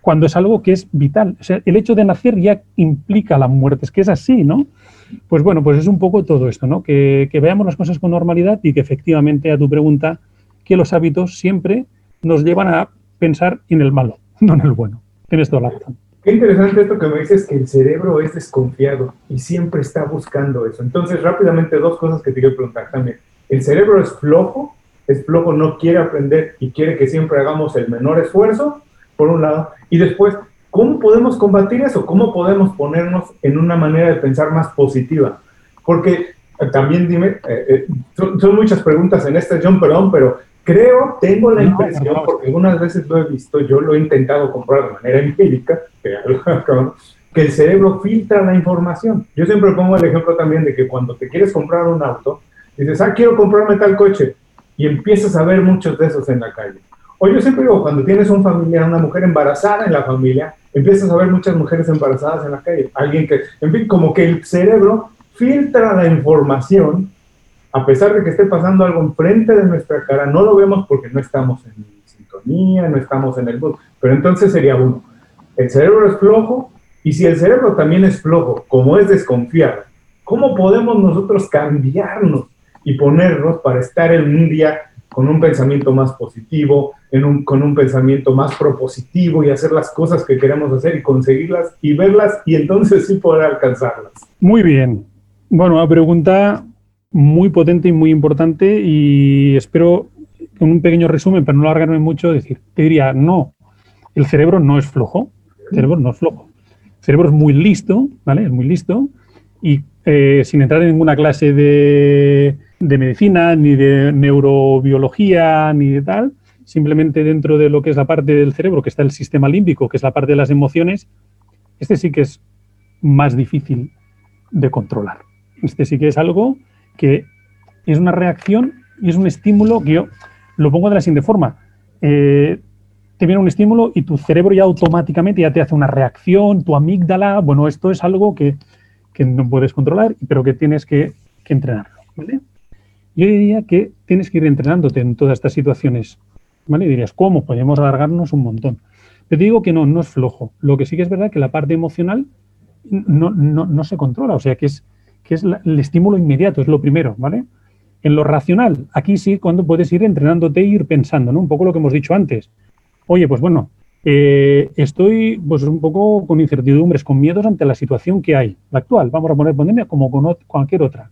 cuando es algo que es vital. El hecho de nacer ya implica la muerte, es que es así, ¿no? Pues bueno, pues es un poco todo esto, ¿no? Que, que veamos las cosas con normalidad y que efectivamente a tu pregunta, que los hábitos siempre nos llevan a pensar en el malo, no en el bueno. Tienes toda la razón. Qué interesante esto que me dices, que el cerebro es desconfiado y siempre está buscando eso. Entonces, rápidamente, dos cosas que te quiero preguntar también. ¿El cerebro es flojo? ¿Es flojo, no quiere aprender y quiere que siempre hagamos el menor esfuerzo? Por un lado. Y después, ¿cómo podemos combatir eso? ¿Cómo podemos ponernos en una manera de pensar más positiva? Porque eh, también dime, eh, eh, son, muchas preguntas en este, John, perdón, pero Creo, tengo la impresión, porque algunas veces lo he visto, yo lo he intentado comprar de manera empírica, que el cerebro filtra la información. Yo siempre pongo el ejemplo también de que cuando te quieres comprar un auto, dices, ah, quiero comprarme tal coche, y empiezas a ver muchos de esos en la calle. O yo siempre digo, cuando tienes un familiar, una mujer embarazada en la familia, empiezas a ver muchas mujeres embarazadas en la calle. Alguien que, en fin, como que el cerebro filtra la información a pesar de que esté pasando algo enfrente de nuestra cara, no lo vemos porque no estamos en sintonía, no estamos en el mood. Pero entonces sería uno, el cerebro es flojo y si el cerebro también es flojo, como es desconfiado, ¿cómo podemos nosotros cambiarnos y ponernos para estar en un día con un pensamiento más positivo, con un pensamiento más propositivo y hacer las cosas que queremos hacer y conseguirlas y verlas y entonces sí poder alcanzarlas? Muy bien. Bueno, la pregunta muy potente y muy importante y espero, con un pequeño resumen, para no alargarme mucho, decir, te diría, no, el cerebro no es flojo, el cerebro no es flojo. El cerebro es muy listo, ¿vale? Es muy listo y eh, sin entrar en ninguna clase de, de medicina, ni de neurobiología, ni de tal, simplemente dentro de lo que es la parte del cerebro, que está el sistema límbico, que es la parte de las emociones, este sí que es más difícil de controlar. Este sí que es algo que es una reacción y es un estímulo que yo lo pongo de la siguiente forma. Eh, te viene un estímulo y tu cerebro ya automáticamente ya te hace una reacción, tu amígdala, bueno, esto es algo que, no puedes controlar, pero que tienes que, entrenarlo. Yo diría que tienes que ir entrenándote en todas estas situaciones. ¿vale? Dirías, ¿cómo? Podemos alargarnos un montón. Te digo que no, no es flojo. Lo que sí que es verdad que la parte emocional no, no se controla, o sea que es, que es el estímulo inmediato, es lo primero, ¿vale? En lo racional, aquí sí, cuando puedes ir entrenándote e ir pensando, ¿no? Un poco lo que hemos dicho antes. Oye, pues bueno, eh, estoy pues un poco con incertidumbres, con miedos ante la situación que hay, la actual, vamos a poner pandemia como con cualquier otra.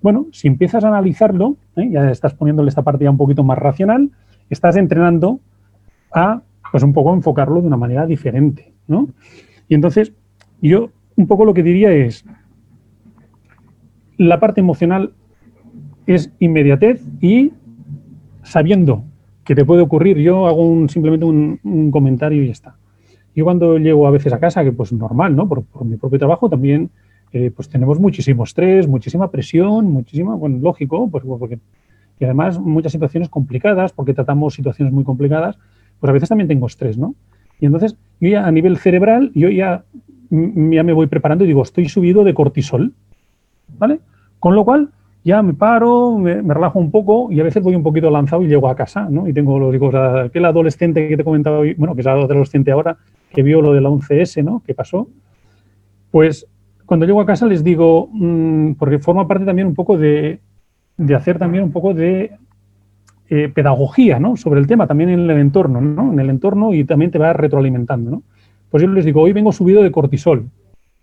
Bueno, si empiezas a analizarlo, ¿eh? ya estás poniéndole esta parte ya un poquito más racional, estás entrenando a, pues un poco enfocarlo de una manera diferente, ¿no? Y entonces, yo un poco lo que diría es, la parte emocional es inmediatez y sabiendo que te puede ocurrir, yo hago simplemente un, comentario y ya está. Yo cuando llego a veces a casa, que pues normal, ¿no? Por, mi propio trabajo también, eh, pues tenemos muchísimo estrés, muchísima presión, muchísima, bueno, lógico, pues porque, y además muchas situaciones complicadas, porque tratamos situaciones muy complicadas, pues a veces también tengo estrés, ¿no? Y entonces yo ya a nivel cerebral, yo ya, ya me voy preparando y digo, estoy subido de cortisol, ¿vale? Con lo cual, ya me paro, me, relajo un poco y a veces voy un poquito lanzado y llego a casa, ¿no? Y tengo, los digo, aquel adolescente que te comentaba hoy, bueno, que es adolescente ahora, que vio lo de la 11S, ¿no? Que pasó. Pues cuando llego a casa les digo, mm, porque forma parte también un poco de, de hacer también un poco de eh, pedagogía ¿no? sobre el tema, también en el entorno, ¿no? en el entorno y también te va retroalimentando. ¿no? Pues yo les digo, hoy vengo subido de cortisol.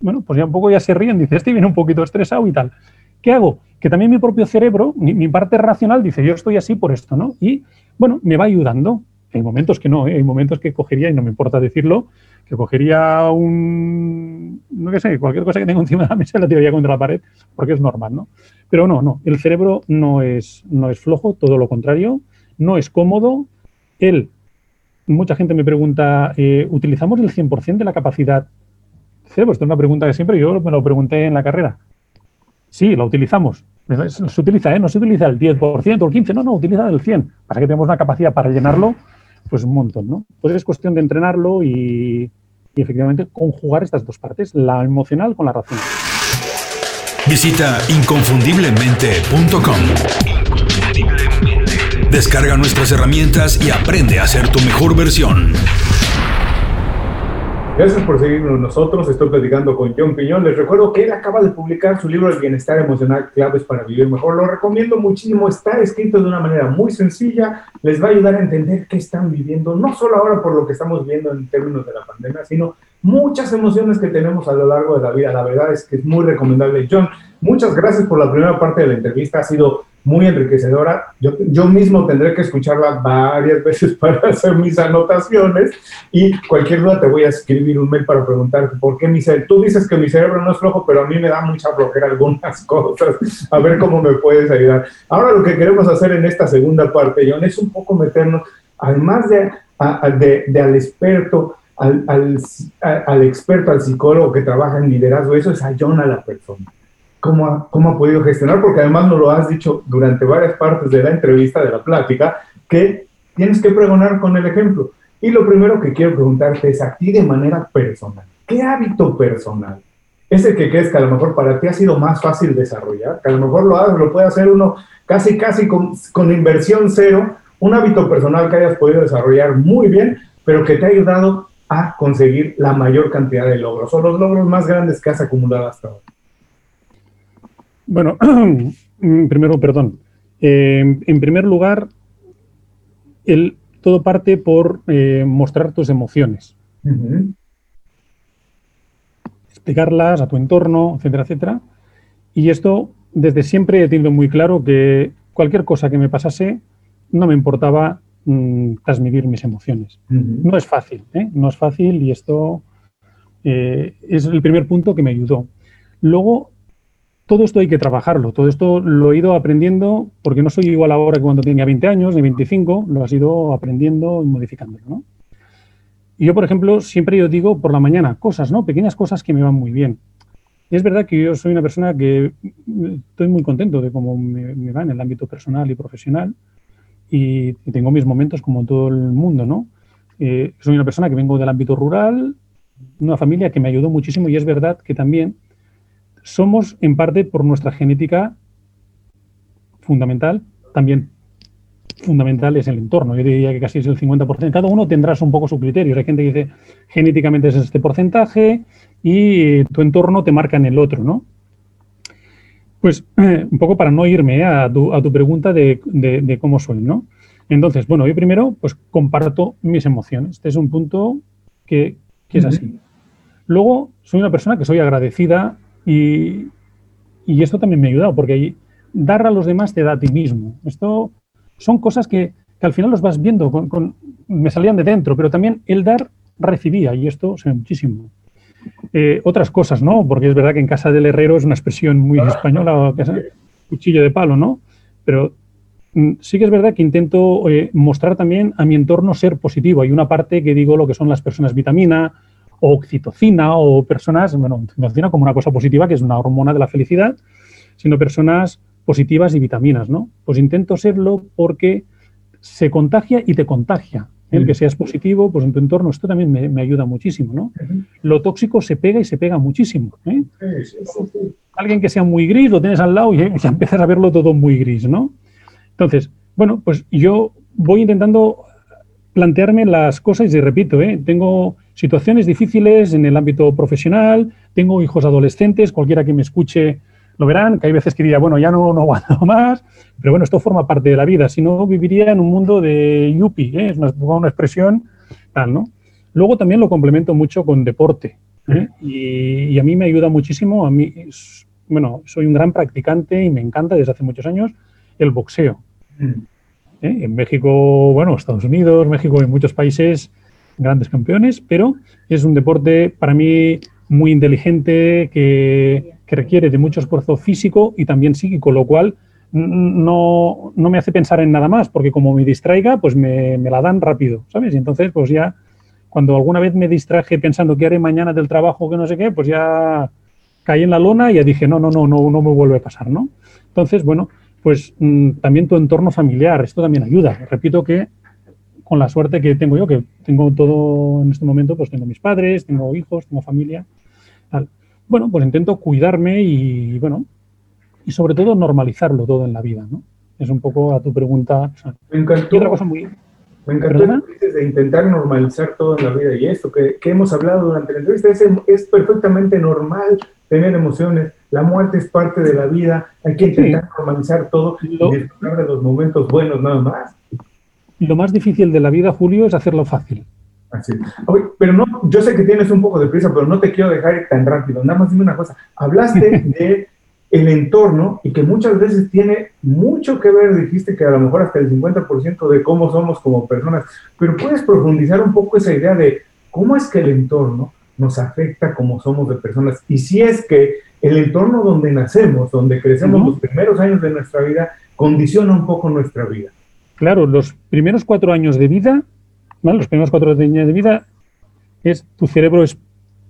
Bueno, pues ya un poco ya se ríen, dice, este viene un poquito estresado y tal. ¿Qué hago? Que también mi propio cerebro, mi, parte racional dice, yo estoy así por esto, ¿no? Y bueno, me va ayudando. Hay momentos que no, ¿eh? hay momentos que cogería, y no me importa decirlo, que cogería un, no qué sé, cualquier cosa que tenga encima de la mesa la tiraría contra la pared, porque es normal, ¿no? Pero no, no, el cerebro no es, no es flojo, todo lo contrario, no es cómodo. Él, mucha gente me pregunta, eh, ¿utilizamos el 100% de la capacidad cerebro? Esta es una pregunta que siempre yo me lo pregunté en la carrera. Sí, la utilizamos. Se utiliza, ¿eh? No se utiliza el 10% o el 15%, no, no, utiliza el 100%. Pasa que tenemos una capacidad para llenarlo, pues un montón, ¿no? Pues es cuestión de entrenarlo y, y efectivamente conjugar estas dos partes, la emocional con la racional. Visita inconfundiblemente.com. Descarga nuestras herramientas y aprende a ser tu mejor versión. Gracias por seguirnos nosotros. Estoy platicando con John Piñón. Les recuerdo que él acaba de publicar su libro El bienestar emocional, claves para vivir mejor. Lo recomiendo muchísimo. Está escrito de una manera muy sencilla. Les va a ayudar a entender qué están viviendo, no solo ahora por lo que estamos viendo en términos de la pandemia, sino muchas emociones que tenemos a lo largo de la vida. La verdad es que es muy recomendable. John, muchas gracias por la primera parte de la entrevista. Ha sido muy enriquecedora. Yo, yo mismo tendré que escucharla varias veces para hacer mis anotaciones y cualquier duda te voy a escribir un mail para preguntarte por qué mi cerebro, tú dices que mi cerebro no es flojo, pero a mí me da mucha flojera algunas cosas, a ver cómo me puedes ayudar. Ahora lo que queremos hacer en esta segunda parte, John, es un poco meternos, además de, a, de, de al experto, al, al, al, experto, al psicólogo que trabaja en liderazgo, eso es a John a la persona cómo ha, cómo ha podido gestionar, porque además nos lo has dicho durante varias partes de la entrevista, de la plática, que tienes que pregonar con el ejemplo. Y lo primero que quiero preguntarte es a ti de manera personal, ¿qué hábito personal? Ese que crees que a lo mejor para ti ha sido más fácil desarrollar, que a lo mejor lo, lo puede hacer uno casi, casi con, con inversión cero, un hábito personal que hayas podido desarrollar muy bien, pero que te ha ayudado a conseguir la mayor cantidad de logros o los logros más grandes que has acumulado hasta ahora. Bueno, primero, perdón. Eh, en primer lugar, el, todo parte por eh, mostrar tus emociones. Uh -huh. Explicarlas a tu entorno, etcétera, etcétera. Y esto, desde siempre he tenido muy claro que cualquier cosa que me pasase, no me importaba mm, transmitir mis emociones. Uh -huh. No es fácil, ¿eh? no es fácil y esto eh, es el primer punto que me ayudó. Luego, todo esto hay que trabajarlo, todo esto lo he ido aprendiendo porque no soy igual ahora que cuando tenía 20 años, ni 25, lo has ido aprendiendo y modificándolo, ¿no? Y yo, por ejemplo, siempre yo digo por la mañana cosas, ¿no? Pequeñas cosas que me van muy bien. Es verdad que yo soy una persona que estoy muy contento de cómo me, va en el ámbito personal y profesional y, y, tengo mis momentos como todo el mundo, ¿no? Eh, soy una persona que vengo del ámbito rural, una familia que me ayudó muchísimo y es verdad que también somos en parte por nuestra genética fundamental, también fundamental es el entorno. Yo diría que casi es el 50%. Cada uno tendrás un poco su criterio. Hay gente que dice genéticamente es este porcentaje y tu entorno te marca en el otro, ¿no? Pues eh, un poco para no irme eh, a, tu, a, tu, pregunta de, de, de, cómo soy, ¿no? Entonces, bueno, yo primero pues comparto mis emociones. Este es un punto que, que es así. Luego, soy una persona que soy agradecida y, y, esto también me ha ayudado, porque dar a los demás te da a ti mismo. Esto son cosas que, que al final los vas viendo, con, con, me salían de dentro, pero también el dar recibía, y esto se ve muchísimo. Eh, otras cosas, ¿no? Porque es verdad que en casa del herrero es una expresión muy española, que es cuchillo de palo, ¿no? Pero mm, sí que es verdad que intento eh, mostrar también a mi entorno ser positivo. Hay una parte que digo lo que son las personas vitamina, o oxitocina o personas, bueno, oxitocina como una cosa positiva, que es una hormona de la felicidad, sino personas positivas y vitaminas, ¿no? Pues intento serlo porque se contagia y te contagia. El que seas positivo, pues en tu entorno, esto también me, me ayuda muchísimo, ¿no? Lo tóxico se pega y se pega muchísimo. ¿eh? Alguien que sea muy gris, lo tienes al lado y ya empiezas a verlo todo muy gris, ¿no? Entonces, bueno, pues yo voy intentando plantearme las cosas y repito, ¿eh? tengo situaciones difíciles en el ámbito profesional, tengo hijos adolescentes, cualquiera que me escuche lo verán, que hay veces que diría, bueno, ya no, no aguanto más, pero bueno, esto forma parte de la vida, si no viviría en un mundo de yuppie, ¿eh? es una, una, expresión tal, ¿no? Luego también lo complemento mucho con deporte, ¿eh? y, y, a mí me ayuda muchísimo, a mí, bueno, soy un gran practicante y me encanta desde hace muchos años el boxeo. Mm. ¿Eh? En México, bueno, Estados Unidos, México y muchos países grandes campeones, pero es un deporte para mí muy inteligente que, requiere de mucho esfuerzo físico y también psíquico, lo cual no, no, me hace pensar en nada más, porque como me distraiga, pues me, me, la dan rápido, ¿sabes? Y entonces, pues ya, cuando alguna vez me distraje pensando qué haré mañana del trabajo, que no sé qué, pues ya caí en la lona y ya dije, no, no, no, no, no me vuelve a pasar, ¿no? Entonces, bueno, pues mm, también tu entorno familiar, esto también ayuda. Repito que con la suerte que tengo yo, que tengo todo en este momento, pues tengo mis padres, tengo hijos, tengo familia. Tal. Bueno, pues intento cuidarme y, bueno, y sobre todo normalizarlo todo en la vida, ¿no? Es un poco a tu pregunta. me encantó. otra cosa muy... Me encantó de intentar normalizar todo en la vida y esto que, que hemos hablado durante la entrevista es, es perfectamente normal tener emociones, la muerte es parte de la vida, hay que intentar sí. normalizar todo y disfrutar de los momentos buenos nada más. Lo más difícil de la vida, Julio, es hacerlo fácil. Así. Oye, pero no, yo sé que tienes un poco de prisa, pero no te quiero dejar ir tan rápido. Nada más dime una cosa. Hablaste de el entorno y que muchas veces tiene mucho que ver, dijiste que a lo mejor hasta el 50% de cómo somos como personas, pero puedes profundizar un poco esa idea de cómo es que el entorno nos afecta como somos de personas. Y si es que el entorno donde nacemos, donde crecemos uh -huh. los primeros años de nuestra vida, condiciona un poco nuestra vida. Claro, los primeros cuatro años de vida, ¿vale? los primeros cuatro años de vida, es tu cerebro es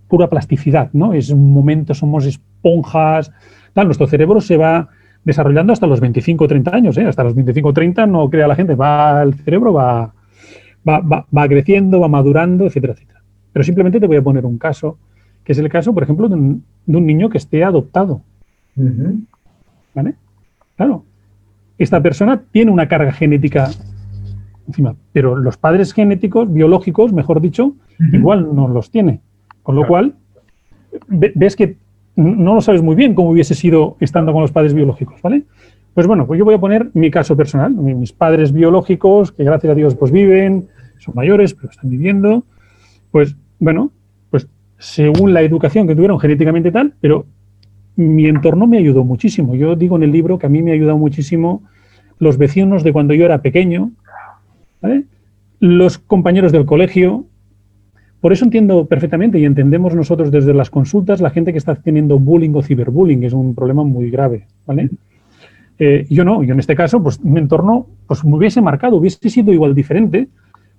pura plasticidad, ¿no? Es un momento, somos esponjas, tal, nuestro cerebro se va desarrollando hasta los 25 o 30 años, ¿eh? hasta los 25 o 30 no crea la gente, va el cerebro va, va, va, va creciendo, va madurando, etcétera, etcétera. Pero simplemente te voy a poner un caso, que es el caso, por ejemplo, de un, de un niño que esté adoptado. Uh -huh. ¿Vale? Claro. Esta persona tiene una carga genética encima, pero los padres genéticos, biológicos, mejor dicho, uh -huh. igual no los tiene. Con lo claro. cual, ves que no lo sabes muy bien cómo hubiese sido estando con los padres biológicos, ¿vale? Pues bueno, pues yo voy a poner mi caso personal, mis padres biológicos, que gracias a Dios pues viven, son mayores, pero están viviendo, pues bueno, pues según la educación que tuvieron genéticamente tal, pero mi entorno me ayudó muchísimo. Yo digo en el libro que a mí me ha muchísimo los vecinos de cuando yo era pequeño, los compañeros del colegio. Por eso entiendo perfectamente y entendemos nosotros desde las consultas la gente que está teniendo bullying o ciberbullying, es un problema muy grave, ¿vale? Eh, yo no, yo en este caso, pues mi entorno pues, me hubiese marcado, hubiese sido igual diferente,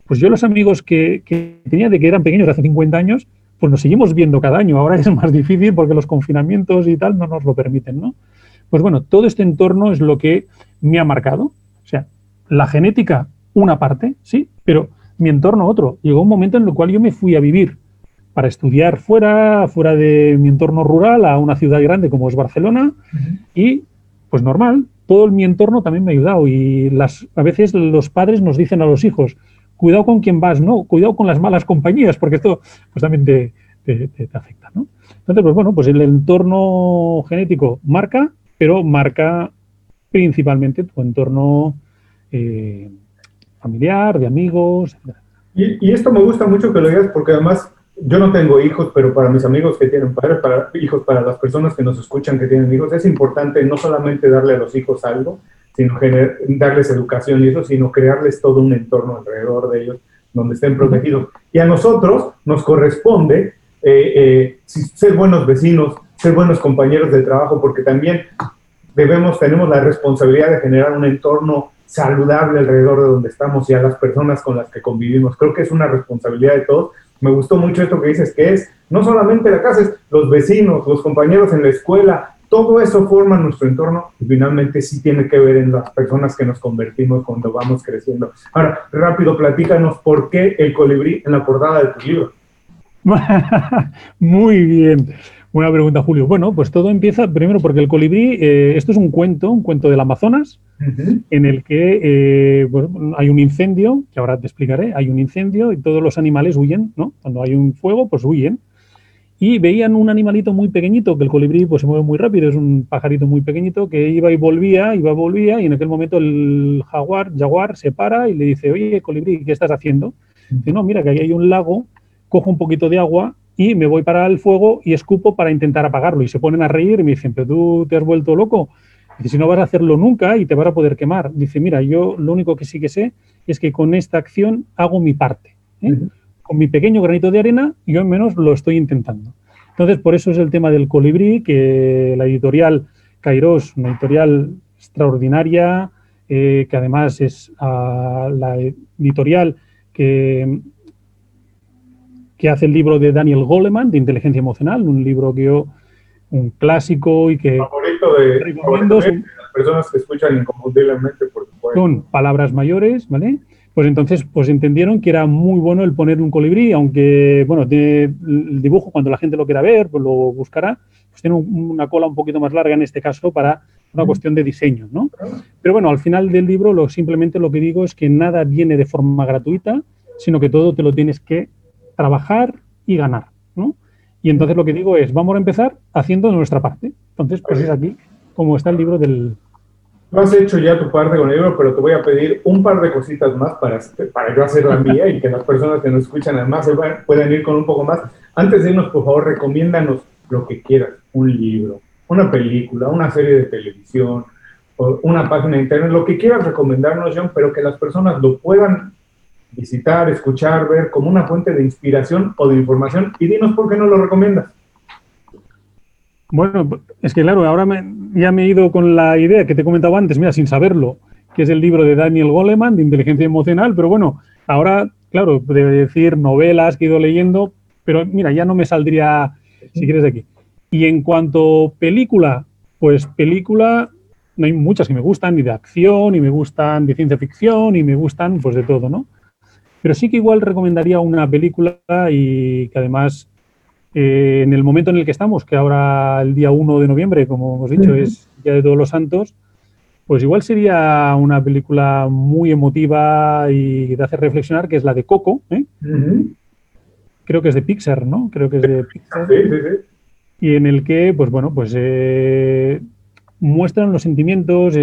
pues yo los amigos que, que, tenía de que eran pequeños hace 50 años, pues nos seguimos viendo cada año. Ahora es más difícil porque los confinamientos y tal no nos lo permiten, ¿no? Pues bueno, todo este entorno es lo que me ha marcado. O sea, la genética, una parte, sí, pero mi entorno otro. Llegó un momento en el cual yo me fui a vivir para estudiar fuera, fuera de mi entorno rural, a una ciudad grande como es Barcelona, uh -huh. y pues normal, todo mi entorno también me ha ayudado. Y las, a veces los padres nos dicen a los hijos, cuidado con quién vas, no, cuidado con las malas compañías, porque esto pues también te, te, te, te afecta, ¿no? Entonces, pues bueno, pues el entorno genético marca, pero marca principalmente tu entorno eh, familiar, de amigos. Y, y, esto me gusta mucho que lo digas porque además yo no tengo hijos, pero para mis amigos que tienen padres, para hijos, para las personas que nos escuchan que tienen hijos, es importante no solamente darle a los hijos algo, sino darles educación y eso, sino crearles todo un entorno alrededor de ellos donde estén protegidos. Y a nosotros nos corresponde eh, eh, ser buenos vecinos, ser buenos compañeros de trabajo, porque también debemos, tenemos la responsabilidad de generar un entorno saludable alrededor de donde estamos y a las personas con las que convivimos. Creo que es una responsabilidad de todos. Me gustó mucho esto que dices, que es no solamente la casa, es los vecinos, los compañeros en la escuela, todo eso forma nuestro entorno y finalmente sí tiene que ver en las personas que nos convertimos cuando vamos creciendo. Ahora, rápido, platícanos por qué el colibrí en la portada de tu libro. Muy bien. Buena pregunta, Julio. Bueno, pues todo empieza primero porque el colibrí, eh, esto es un cuento, un cuento del Amazonas, uh -huh. en el que eh, bueno, hay un incendio, que ahora te explicaré, hay un incendio y todos los animales huyen, ¿no? Cuando hay un fuego, pues huyen. Y veían un animalito muy pequeñito, que el colibrí pues, se mueve muy rápido, es un pajarito muy pequeñito que iba y volvía, iba y volvía, y en aquel momento el jaguar, jaguar se para y le dice, oye, colibrí, ¿qué estás haciendo? Dice, no, mira, que ahí hay un lago, cojo un poquito de agua y me voy para el fuego y escupo para intentar apagarlo. Y se ponen a reír y me dicen, pero tú te has vuelto loco. Dice, si no vas a hacerlo nunca y te vas a poder quemar. Dice, mira, yo lo único que sí que sé es que con esta acción hago mi parte. ¿eh? Con mi pequeño granito de arena, yo al menos lo estoy intentando. Entonces, por eso es el tema del colibrí, que la editorial Kairos, una editorial extraordinaria, eh, que además es ah, la editorial que, que hace el libro de Daniel Goleman, de Inteligencia Emocional, un libro que yo, un clásico y que... Favorito de, las personas que escuchan inconfundiblemente, por supuesto. Son palabras mayores, ¿vale? Pues entonces pues entendieron que era muy bueno el poner un colibrí, aunque, bueno, el dibujo cuando la gente lo quiera ver, pues lo buscará, pues tiene una cola un poquito más larga en este caso para una cuestión de diseño, ¿no? Pero bueno, al final del libro lo, simplemente lo que digo es que nada viene de forma gratuita, sino que todo te lo tienes que trabajar y ganar, ¿no? Y entonces lo que digo es, vamos a empezar haciendo nuestra parte. Entonces, pues es aquí como está el libro del, no has hecho ya tu parte con el libro, pero te voy a pedir un par de cositas más para, para yo hacer la mía y que las personas que nos escuchan además se puedan ir con un poco más. Antes de irnos, por favor, recomiéndanos lo que quieras. Un libro, una película, una serie de televisión, una página de internet, lo que quieras recomendarnos, John, pero que las personas lo puedan visitar, escuchar, ver como una fuente de inspiración o de información. Y dinos por qué no lo recomiendas. Bueno, es que claro, ahora ya me he ido con la idea que te he comentado antes, mira, sin saberlo, que es el libro de Daniel Goleman, de inteligencia emocional, pero bueno, ahora, claro, de decir novelas que he ido leyendo, pero mira, ya no me saldría, si quieres, de aquí. Y en cuanto película, pues película, no hay muchas que me gustan, ni de acción, ni me gustan de ciencia ficción, ni me gustan, pues de todo, ¿no? Pero sí que igual recomendaría una película y que además eh, en el momento en el que estamos, que ahora el día 1 de noviembre, como hemos dicho, es Día de Todos los Santos, pues igual sería una película muy emotiva y te hace reflexionar, que es la de Coco. ¿eh? Creo que es de Pixar, ¿no? Creo que es de Pixar. Y en el que, pues bueno, pues eh, muestran los sentimientos,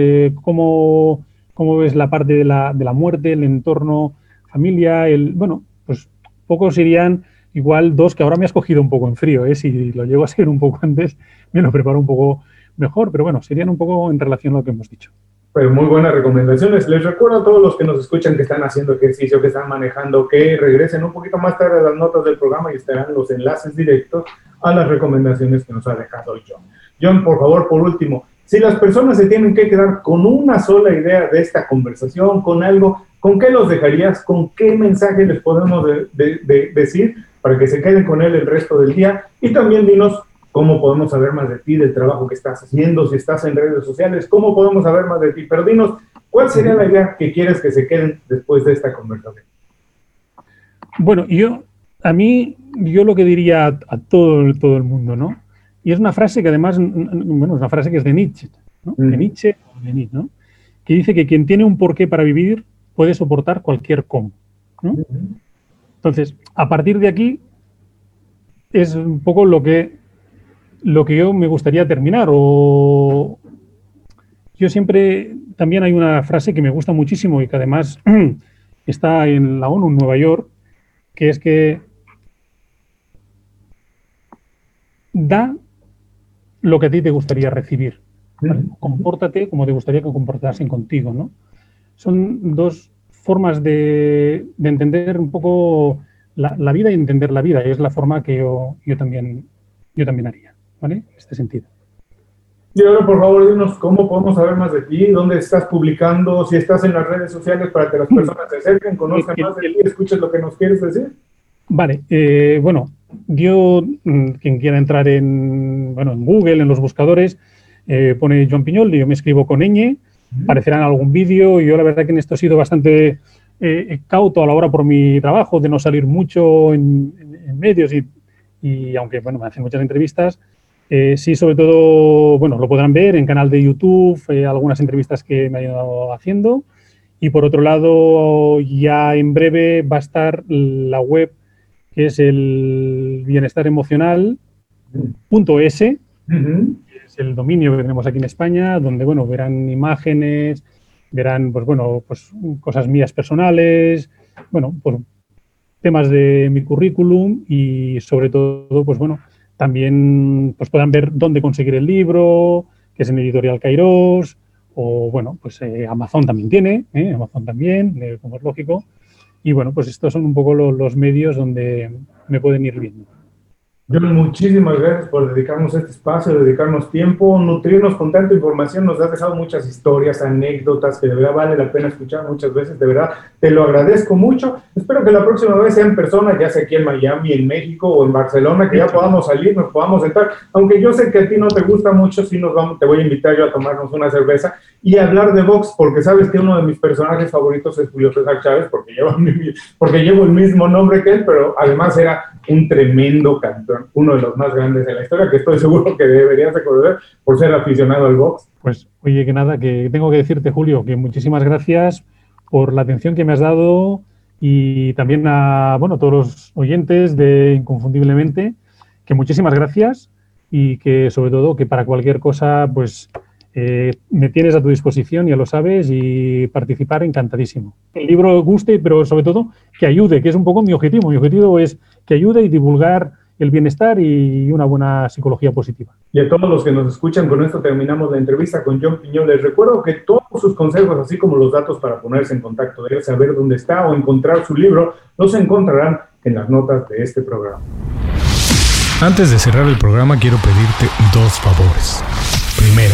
cómo, cómo, ves la parte de la, de la muerte, el entorno, familia, el, bueno, pues pocos irían igual dos que ahora me has cogido un poco en frío, ¿eh? si lo llego a ser un poco antes, me lo preparo un poco mejor, pero bueno, serían un poco en relación a lo que hemos dicho. Pues muy buenas recomendaciones. Les recuerdo a todos los que nos escuchan que están haciendo ejercicio, que están manejando, que regresen un poquito más tarde a las notas del programa y estarán los enlaces directos a las recomendaciones que nos ha dejado John. John, por favor, por último, si las personas se tienen que quedar con una sola idea de esta conversación, con algo, ¿con qué los dejarías? ¿Con qué mensaje les podemos decir para que se queden con él el resto del día. Y también dinos cómo podemos saber más de ti, del trabajo que estás haciendo, si estás en redes sociales, cómo podemos saber más de ti. Pero dinos, ¿cuál sería la idea que quieres que se queden después de esta conversación? Bueno, yo, a mí, yo lo que diría a, todo, todo el mundo, ¿no? Y es una frase que además, bueno, es una frase que es de Nietzsche, ¿no? De Nietzsche, de Nietzsche, ¿no? Que dice que quien tiene un porqué para vivir puede soportar cualquier cómo, ¿no? Entonces, a partir de aquí es un poco lo que, lo que yo me gustaría terminar. O yo siempre, también hay una frase que me gusta muchísimo y que además está en la ONU en Nueva York, que es que da lo que a ti te gustaría recibir. Compórtate como te gustaría que comportasen contigo, ¿no? Son dos formas de, entender un poco la, vida y entender la vida. es la forma que yo, yo, también, yo también haría, ¿vale? En este sentido. Y ahora, por favor, dinos cómo podemos saber más de ti, dónde estás publicando, si estás en las redes sociales para que las personas se acerquen, conozcan más de ti, escuchen lo que nos quieres decir. Vale, eh, bueno, yo, mm, quien quiera entrar en, bueno, en Google, en los buscadores, eh, pone John Piñol, yo me escribo con ñ, Parecerán algún vídeo. Yo la verdad que en esto he sido bastante eh, cauto a la hora por mi trabajo de no salir mucho en, medios y, aunque bueno, me hacen muchas entrevistas, eh, sí, sobre todo, bueno, lo podrán ver en canal de YouTube, eh, algunas entrevistas que me han ido haciendo. Y por otro lado, ya en breve va a estar la web que es el bienestar emocional el dominio que tenemos aquí en España, donde bueno, verán imágenes, verán pues bueno, pues cosas mías personales, bueno, pues temas de mi currículum y sobre todo, pues bueno, también pues puedan ver dónde conseguir el libro, que es en Editorial Kairos, o bueno, pues eh, Amazon también tiene, ¿eh? Amazon también, como es lógico. Y bueno, pues estos son un poco los medios donde me pueden ir viendo. John, muchísimas gracias por dedicarnos este espacio, dedicarnos tiempo, nutrirnos con tanta información. Nos has dejado muchas historias, anécdotas que de verdad vale la pena escuchar muchas veces. De verdad, te lo agradezco mucho. Espero que la próxima vez sea en persona, ya sea aquí en Miami, en México o en Barcelona, que ya podamos salir, nos podamos sentar. Aunque yo sé que a ti no te gusta mucho, sí nos vamos, te voy a invitar yo a tomarnos una cerveza y hablar de box, porque sabes que uno de mis personajes favoritos es Julio César Chávez, porque llevo, porque llevo el mismo nombre que él, pero además era un tremendo campeón, uno de los más grandes de la historia, que estoy seguro que deberías recordar por ser aficionado al box. Pues, oye, que nada, que tengo que decirte, Julio, que muchísimas gracias por la atención que me has dado y también a, bueno, todos los oyentes de Inconfundiblemente, que muchísimas gracias y que sobre todo que para cualquier cosa, pues eh, me tienes a tu disposición, ya lo sabes, y participar encantadísimo. El libro guste, pero sobre todo que ayude, que es un poco mi objetivo. Mi objetivo es que ayude y divulgar el bienestar y una buena psicología positiva. Y a todos los que nos escuchan, con esto terminamos la entrevista con John Piñol. Les recuerdo que todos sus consejos, así como los datos para ponerse en contacto de él, saber dónde está o encontrar su libro, los encontrarán en las notas de este programa. Antes de cerrar el programa, quiero pedirte dos favores. Primero,